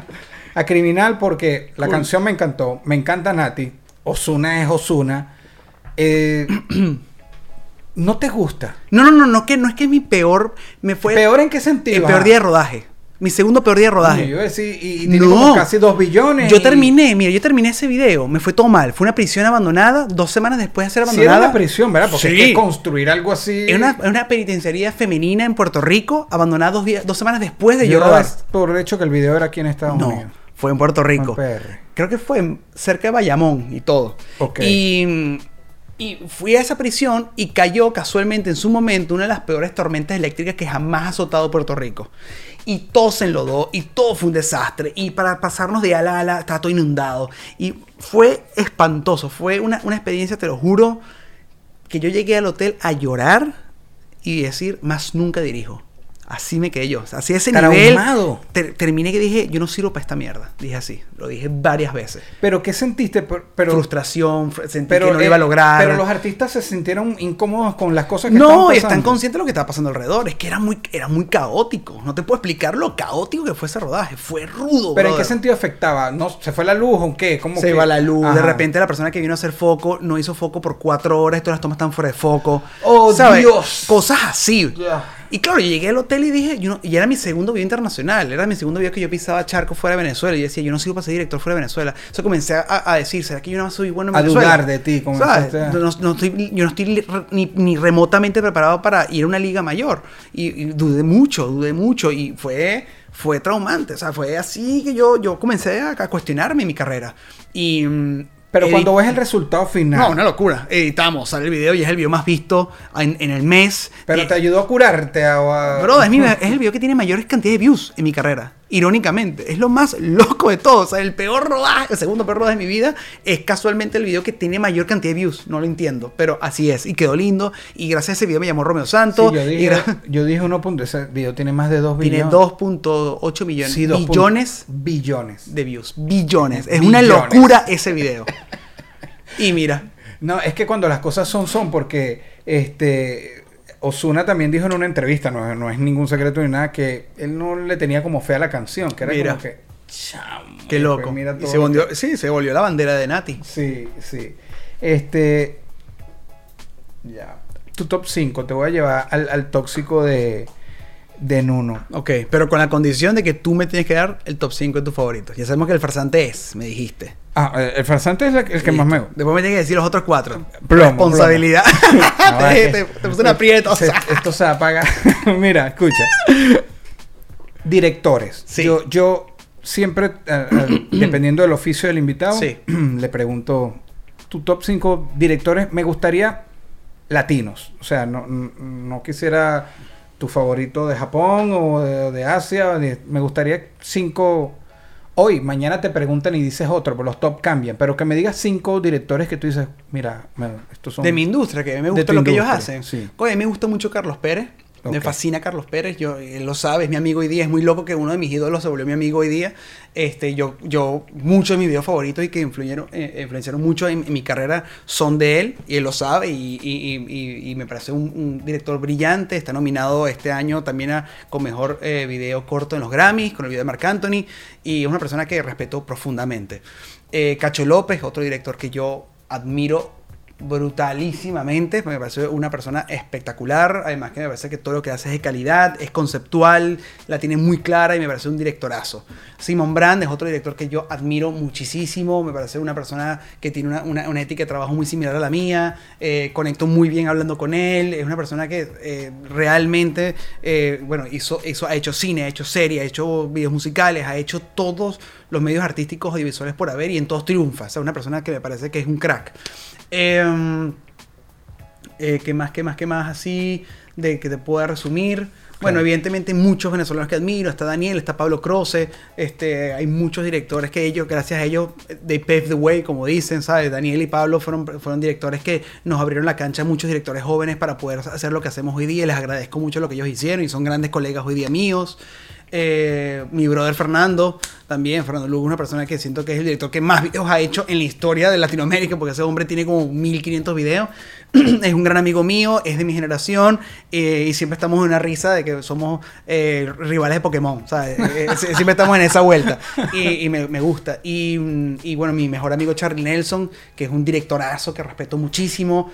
a Criminal porque la canción me encantó. Me encanta Nati. Osuna es Osuna. Eh, ¿No te gusta? No, no, no, no, que no es que mi peor. Me fue. ¿Peor en qué sentido? El peor día de rodaje. Mi segundo peor día de rodaje. Yo y, y tiene como casi dos billones. Yo y- terminé, mira, yo terminé ese video, me fue todo mal. Fue una prisión abandonada, dos semanas después de ser Sí, abandonada. era una prisión, ¿verdad? Porque Sí. es que construir algo así. Es una, una penitenciaría femenina en Puerto Rico, abandonada dos, días, dos semanas después de yo, yo rodar. por hecho que el video era aquí en Estados No, Unidos. fue en Puerto Rico. En. Creo que fue cerca de Bayamón y todo. Ok. Y, y fui a esa prisión y cayó casualmente en su momento una de las peores tormentas eléctricas que jamás ha azotado Puerto Rico. Y todo se enlodó y todo fue un desastre. Y para pasarnos de ala a ala estaba todo inundado. Y fue espantoso. Fue una, una experiencia, te lo juro, que yo llegué al hotel a llorar y decir, más nunca dirijo. Así me quedé yo. Así ese nivel. Traumado. ter- terminé que dije, yo no sirvo para esta mierda. Dije así. Lo dije varias veces. Pero ¿qué sentiste? Pero, pero, Frustración, fr- sentí pero, que no lo eh, iba a lograr. Pero los artistas se sintieron incómodos con las cosas que no, y pasando. están conscientes de lo que estaba pasando alrededor. Es que era muy, era muy caótico. No te puedo explicar lo caótico que fue ese rodaje. Fue rudo. Pero ¿en qué sentido afectaba? ¿No, ¿Se fue la luz o qué? ¿Cómo Se que- iba la luz, de repente la persona que vino a hacer foco no hizo foco por cuatro horas, todas las tomas están fuera de foco. ¡Oh, Dios! Cosas así. Y claro, yo llegué al hotel y dije, yo no- y era mi segundo video internacional, era mi segundo video que yo pisaba charco fuera de Venezuela. Y yo decía, yo no sigo para ser director fuera de Venezuela. Entonces comencé a, a decir, ¿será que yo no soy bueno en A Venezuela? dudar de ti, a- No, no estoy, yo no estoy ni, ni remotamente preparado para ir a una liga mayor. Y, y dudé mucho, dudé mucho. Y fue, fue traumante. O sea, fue así que yo, yo comencé a, a cuestionarme mi carrera. Y. Pero cuando ves el resultado final. No, una locura. Editamos, sale el video y es el video más visto en, en el mes. Pero Y- te ayudó a curarte. A, a- Bro, es, mi- es el video que tiene mayores cantidades de views en mi carrera. Irónicamente. Es lo más loco de todo. O sea, el peor rodaje, el segundo peor rodaje de mi vida es casualmente el video que tiene mayor cantidad de views. No lo entiendo. Pero así es. Y quedó lindo. Y gracias a ese video me llamó Romeo Sí, Santos. yo y dije, gra- yo dije uno punto. Ese video tiene más de 2 tiene billones. 2.8 millones. Sí, dos billones punto- billones. de views. Billones. Es una locura ese video. Y mira. No, es que cuando las cosas son, son, porque este Osuna también dijo en una entrevista, no, no es ningún secreto ni nada, que él no le tenía como fe a la canción, que era Mira. como que. chamo, Qué loco. pues mira Y se volvió, que- sí, se volvió la bandera de Nati. Sí, sí. Este. Ya. Tu top 5, te voy a llevar al, al tóxico de, de Nuno. Ok, pero con la condición de que tú me tienes que dar el top 5 de tus favoritos. Ya sabemos que el farsante es, me dijiste. Ah, el el farsante es la- el que más me gusta. Después me tienes que decir los otros cuatro. Plomo, Responsabilidad. No, te, puse un aprieto. se- esto se apaga. Mira, escucha. Directores. Sí. Yo, yo siempre, eh, eh, dependiendo del oficio del invitado, Sí. le pregunto, tu top 5 directores, me gustaría latinos. O sea, no, no quisiera tu favorito de Japón o de, de Asia. me gustaría cinco... Hoy, mañana te preguntan y dices otro, pero los top cambian. Pero que me digas cinco directores que tú dices, mira, me- estos son... De mi industria, que me gusta lo que ellos hacen. sí. Oye, a mí me gusta mucho Carlos Pérez. Me fascina Carlos Pérez. Yo, él lo sabe, es mi amigo hoy día. Es muy loco que uno de mis ídolos se volvió mi amigo hoy día. Este, yo, yo, muchos de mis videos favoritos y que influyeron, eh, influenciaron mucho en, en mi carrera son de él. Y él lo sabe. Y, y- y- y- y me parece un, un director brillante. Está nominado este año también a, con mejor eh, video corto en los Grammys, con el video de Marc Anthony. Y es una persona que respeto profundamente. Eh, Cacho López, otro director que yo admiro brutalísimamente. Me parece una persona espectacular. Además que me parece que todo lo que hace es de calidad, es conceptual, la tiene muy clara y me parece un directorazo. Simon Brand es otro director que yo admiro muchísimo. Me parece una persona que tiene una, una- una ética de trabajo muy similar a la mía. Eh, conecto muy bien hablando con él. Es una persona que eh, realmente, eh, bueno, hizo, hizo, ha hecho cine, ha hecho serie, ha hecho videos musicales, ha hecho todos los medios artísticos audiovisuales por haber y en todos triunfa. O sea, una persona que me parece que es un crack. Em, eh, ¿Qué más, qué más, qué más así de que te pueda resumir? Bueno, evidentemente muchos venezolanos que admiro, está Daniel, está Pablo Croce, este, hay muchos directores que ellos, gracias a ellos, they paved the way, como dicen, ¿sabes? Daniel y Pablo fueron, fueron directores que nos abrieron la cancha a muchos directores jóvenes para poder hacer lo que hacemos hoy día. Les agradezco mucho lo que ellos hicieron y son grandes colegas hoy día míos. Eh, mi brother Fernando, también, Fernando Lugo, una persona que siento que es el director que más videos ha hecho en la historia de Latinoamérica, porque ese hombre tiene como 1500 videos. es un gran amigo mío, es de mi generación, eh, y siempre estamos en una risa de que somos eh, rivales de Pokémon, ¿sabes? Eh, eh, siempre estamos en esa vuelta, y, me, gusta. Y, mm, y bueno, mi mejor amigo Charlie Nelson, que es un directorazo que respeto muchísimo,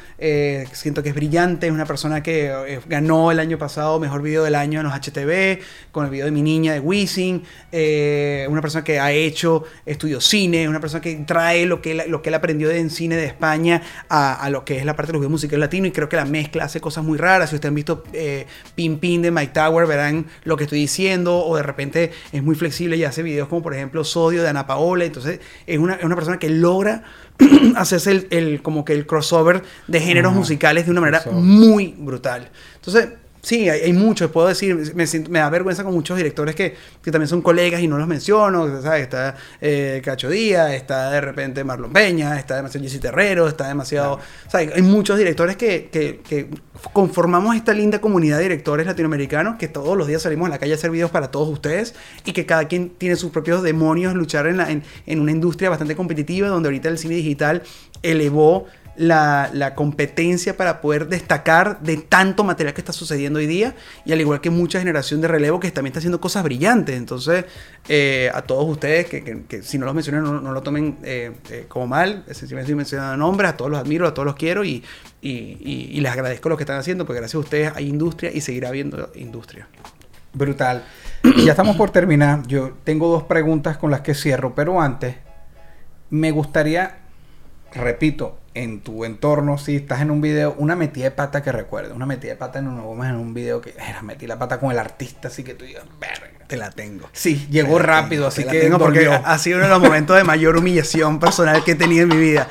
siento que es brillante, es una persona que ganó el año pasado mejor video del año en los HTV, con el video de mi niña de Wisin, eh, una persona que ha hecho estudios cine, una persona que trae lo que él, lo que él aprendió de, en cine de España a, a lo que es la parte de los videos musicales latinos y creo que la mezcla hace cosas muy raras. Si ustedes han visto eh, Pin Pin de Mike Tower, verán lo que estoy diciendo o de repente es muy flexible y hace videos como por ejemplo Sodio de Ana Paola. Entonces es una, es una persona que logra hacerse el, el- como que el crossover de géneros Ajá. musicales de una manera Crossover. muy brutal. Entonces, sí, hay, hay muchos, puedo decir, me, me da vergüenza con muchos directores que, que también son colegas y no los menciono, ¿sabes? Está eh, Cacho Díaz, está de repente Marlon Peña, está demasiado Jessy Terrero, está demasiado... ¿sabes? Hay muchos directores que, que- que conformamos esta linda comunidad de directores latinoamericanos que todos los días salimos a la calle a hacer videos para todos ustedes y que cada quien tiene sus propios demonios luchar en, la- en, en una industria bastante competitiva donde ahorita el cine digital elevó la, competencia para poder destacar de tanto material que está sucediendo hoy día y al igual que mucha generación de relevo que también está haciendo cosas brillantes. Entonces, eh, a todos ustedes, que, si no los mencioné, no, lo tomen eh, eh, como mal, sencillamente mencionando nombres, a todos los admiro, a todos los quiero y- y les agradezco lo que están haciendo, porque gracias a ustedes hay industria y seguirá habiendo industria. Brutal. Ya estamos por terminar. Yo tengo dos preguntas con las que cierro, pero antes me gustaría, repito, en tu entorno, si estás en un video, una metida de pata que recuerdes, una metida de pata en un, en un video que era metí la pata con el artista, así que tú digas, verga. Te la tengo. Sí, llegó Te rápido, tengo, así te la que tengo porque dolió. ha sido uno de los momentos de mayor humillación personal que he tenido en mi vida.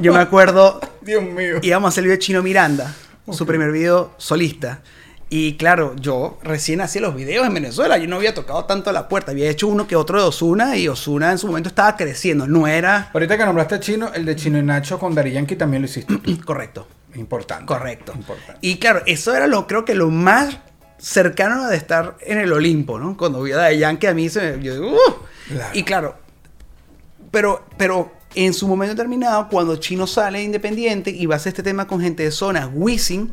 Yo me acuerdo Dios mío. íbamos a hacer el video de Chino Miranda, su primer video solista. Y claro, yo recién hacía los videos en Venezuela, yo no había tocado tanto la puerta, había hecho uno que otro de Osuna y Osuna en su momento estaba creciendo, no era Ahorita que nombraste a Chino, el de Chino y Nacho con Dari Yankee también lo hiciste. correcto. Importante. Correcto. Importante. Y claro, eso era lo creo que lo más cercano de estar en el Olimpo, ¿no? Cuando vi a Daddy Yankee a mí se me... Yo digo, "Uh". Claro. Y claro, pero, pero en su momento determinado, cuando Chino sale independiente y va a hacer este tema con gente de zona, Wisin,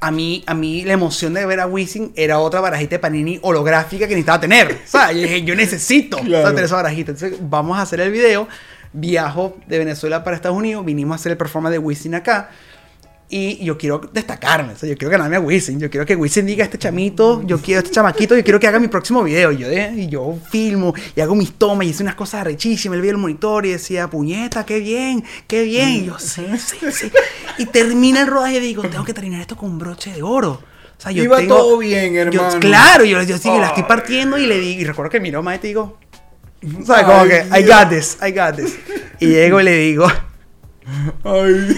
a mí, a mí la emoción de ver a Wisin era otra barajita de Panini holográfica que necesitaba tener. ¿Sabes? Yo dije, yo necesito Claro. tener esa barajita. Entonces, vamos a hacer el video. Viajo de Venezuela para Estados Unidos. Vinimos a hacer el performance de Wisin acá. Y yo quiero destacarme, o sea, yo quiero ganarme a Wisin, yo quiero que Wisin diga este chamito, yo quiero este chamaquito, yo quiero que haga mi próximo video. Y yo, de- y yo filmo y hago mis tomas y hice unas cosas rechísimas. Él veía el monitor y decía, puñeta, qué bien, qué bien. Y yo, sí, sí, sí. Y termina el rodaje y digo, tengo que terminar esto con un broche de oro. O sea, yo Iba tengo- todo bien, yo- hermano. claro, yo, yo sí, la estoy partiendo y le digo, y recuerdo que miró más y te digo, ¿sabes? Como Ay, que, I got this, I got this. Y llego y le digo, Ay,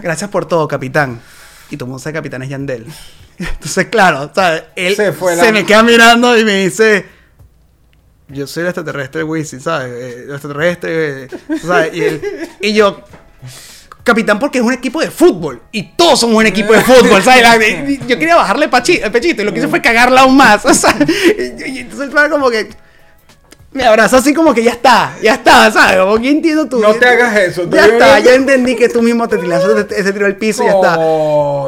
Gracias por todo, capitán. Y tu música de capitán es Yandel. Entonces, claro, ¿sabes? Él Se se, fue la- me queda mirando y me dice: Yo soy el extraterrestre Wisin, ¿sabes? Eh, El extraterrestre, eh, ¿sabes? Y, él- y yo, capitán, porque es un equipo de fútbol. Y todos somos un equipo de fútbol, ¿sabes? Yo quería bajarle el pechito y lo que hice fue cagarla aún más. Y, entonces, claro, como que. Me abraza así como que ya está, ya está, ¿sabes? Como que entiendo tú. No te hagas eso, Ya tú- está, ya entendí que tú mismo te tiraste ese tiro al piso y ya está.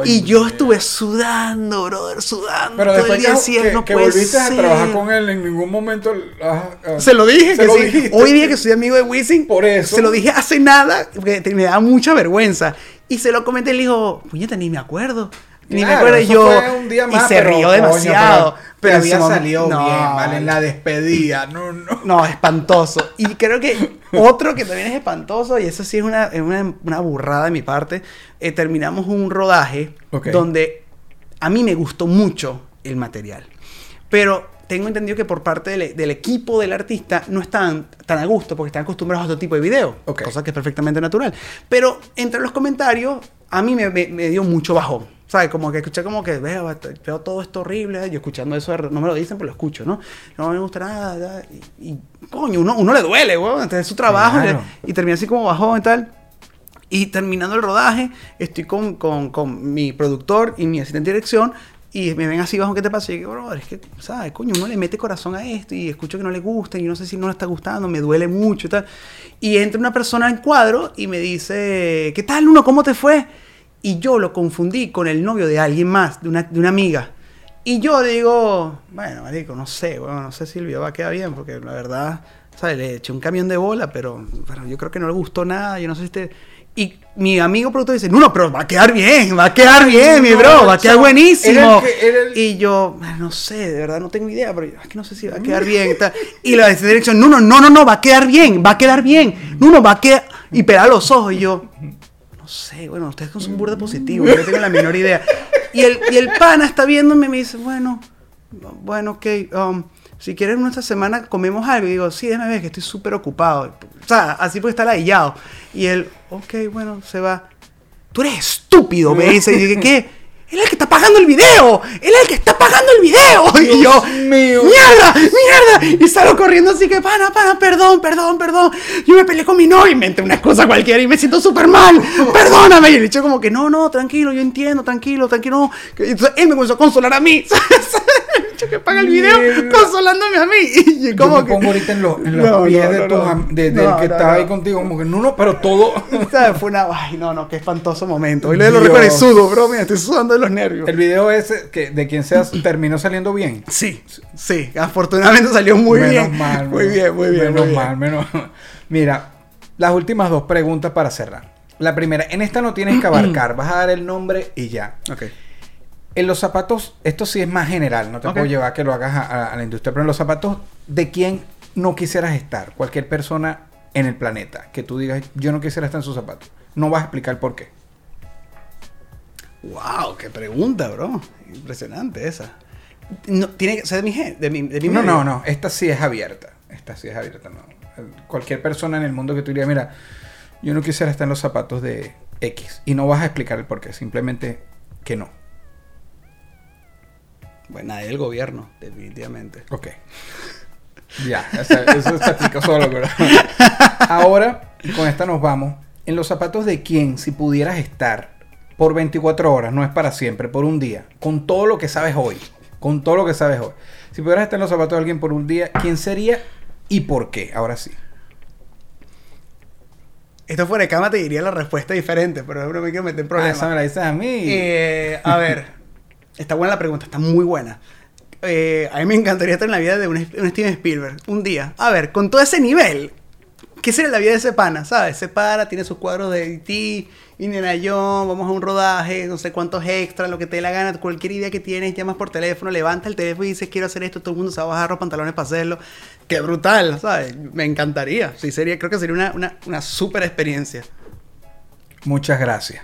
Y yo estuve sudando, brother, sudando. Pero todo después el día que, no que volviste a ser". trabajar con él, en ningún momento ah, ah, Se lo dije, Se que lo sí. Hoy día que soy amigo de Wisin, Por eso. se lo dije hace nada, porque te- me da mucha vergüenza. Y se lo comenté y le dijo, puñeta, ni me acuerdo. Ni me acuerdo. Yo. fue un día más, y se pero, rió coño, demasiado. pero, había salido No, bien, ¿vale? En la despedida. No, no. No, espantoso. Y creo que otro que también es espantoso, y eso sí es una, es una, una burrada de mi parte, eh, terminamos un rodaje donde a mí me gustó mucho el material. Pero tengo entendido que por parte del, del equipo del artista no están tan a gusto porque están acostumbrados a otro tipo de video, Ok. cosa que es perfectamente natural. Pero entre los comentarios, a mí me, me- me dio mucho bajón. ¿Sabes? Como que escuché como que veo, veo todo esto horrible. Yo escuchando eso, no me lo dicen, pero lo escucho, ¿no? No me gusta nada. Y, y, coño, uno, uno le duele, weón. Entonces es su trabajo. Claro. Y, y termina así como bajón y tal. Y terminando el rodaje, estoy con, con, con mi productor y mi asistente de dirección. Y me ven así bajo, ¿qué te pasa? Y yo, bro, es que, ¿sabes? Coño, uno le mete corazón a esto y escucho que no le gusta y no sé si no le está gustando, me duele mucho y tal. Y entra una persona en cuadro y me dice, ¿qué tal, uno? ¿Cómo te fue? Y yo lo confundí con el novio de alguien más, de una, de una amiga. Y yo digo, bueno, marico, no sé, bueno, no sé si el video va a quedar bien, porque la verdad, ¿sabes? Le eché un camión de bola, pero, pero yo creo que no le gustó nada, yo no sé si te... Y mi amigo productor dice, no, no, pero va a quedar bien, va a quedar bien, mi no, bro, va a quedar buenísimo. que- el- Y yo, "Ah, no sé, de verdad no tengo idea, pero yo, es que no sé si va a quedar bien. y tal. Y la dirección, no, no, no, no, no, va a quedar bien, va a quedar bien. No, no, va a quedar... Y pega los ojos y yo, no sé, bueno, ustedes son burda positivo, yo tengo la menor idea. Y el, y el pana está viéndome y me dice, bueno, bueno, ok, um, si quieres esta semana comemos algo. Y digo, sí, déjame ver que estoy súper ocupado. O sea, así porque está ladillado. Y él, ok, bueno, se va. Tú eres estúpido, me dice. Y dije, ¿qué? Él es el que está pagando el video. Él es el que está pagando el video. y yo, mío. mierda, mierda. Y salgo corriendo así que, pana, pana, perdón, perdón, perdón. Yo me peleé con mi novio, inventé una cosa cualquiera y me siento súper mal. Perdóname. Y el dicho como que, no, no, tranquilo, yo entiendo, tranquilo, tranquilo. Y entonces él me comenzó a consolar a mí. que paga el video Mierda. consolándome a mí. Y Yo como me que, pongo ahorita en los, en los No, pies no, de no, am- de- del que estaba ahí contigo, como que no, no, pero todo. ¿sabes? Fue una, ay, no, no, qué espantoso momento. Hoy le lo recuerdo y sudo, bro, mira, estoy sudando de los nervios. El video ese, que de quien seas, terminó saliendo bien. Sí, sí, afortunadamente salió muy menos bien. Mal, muy bien, muy bien. Menos muy bien. mal, menos Mira, las últimas dos preguntas para cerrar. La primera, en esta no tienes que abarcar, vas a dar el nombre y ya. Ok. En los zapatos, esto sí es más general, no te puedo llevar a que lo hagas a, la industria, pero en los zapatos, ¿de quién no quisieras estar? Cualquier persona en el planeta, que tú digas, yo no quisiera estar en sus zapatos. No vas a explicar por qué. Wow, qué pregunta, bro. Impresionante esa. No, tiene que ser de mi de mi, de mi No, medio? no, no, esta sí es abierta. Esta sí es abierta, no. Cualquier persona en el mundo que tú dirías, mira, yo no quisiera estar en los zapatos de X. Y no vas a explicar el por qué, simplemente que no. Bueno, nadie del gobierno, definitivamente. Ok. Ya, o sea, eso explica solo, ¿verdad? Ahora, con esta nos vamos. En los zapatos de quién, si pudieras estar por 24 horas, no es para siempre, por un día, con todo lo que sabes hoy, con todo lo que sabes hoy. Si pudieras estar en los zapatos de alguien por un día, ¿quién sería y por qué? Ahora sí. Esto fuera de cama te diría la respuesta diferente, pero no me quiero meter en Ah, problemas. esa me la dices a mí. Eh, a ver, está buena la pregunta, está muy buena. Eh, a mí me encantaría estar en la vida de un, un Steven Spielberg un día. A ver, con todo ese nivel, ¿qué sería la vida de ese pana? ¿Sabes? Ese pana tiene sus cuadros de E.T., Indiana Jones, vamos a un rodaje, no sé cuántos extras, lo que te dé la gana, cualquier idea que tienes, llamas por teléfono, levanta el teléfono y dices quiero hacer esto, todo el mundo se va a bajar los pantalones para hacerlo. Qué brutal, ¿sabes? Me encantaría. Sí, sería, creo que sería una, una, una super experiencia. Muchas gracias.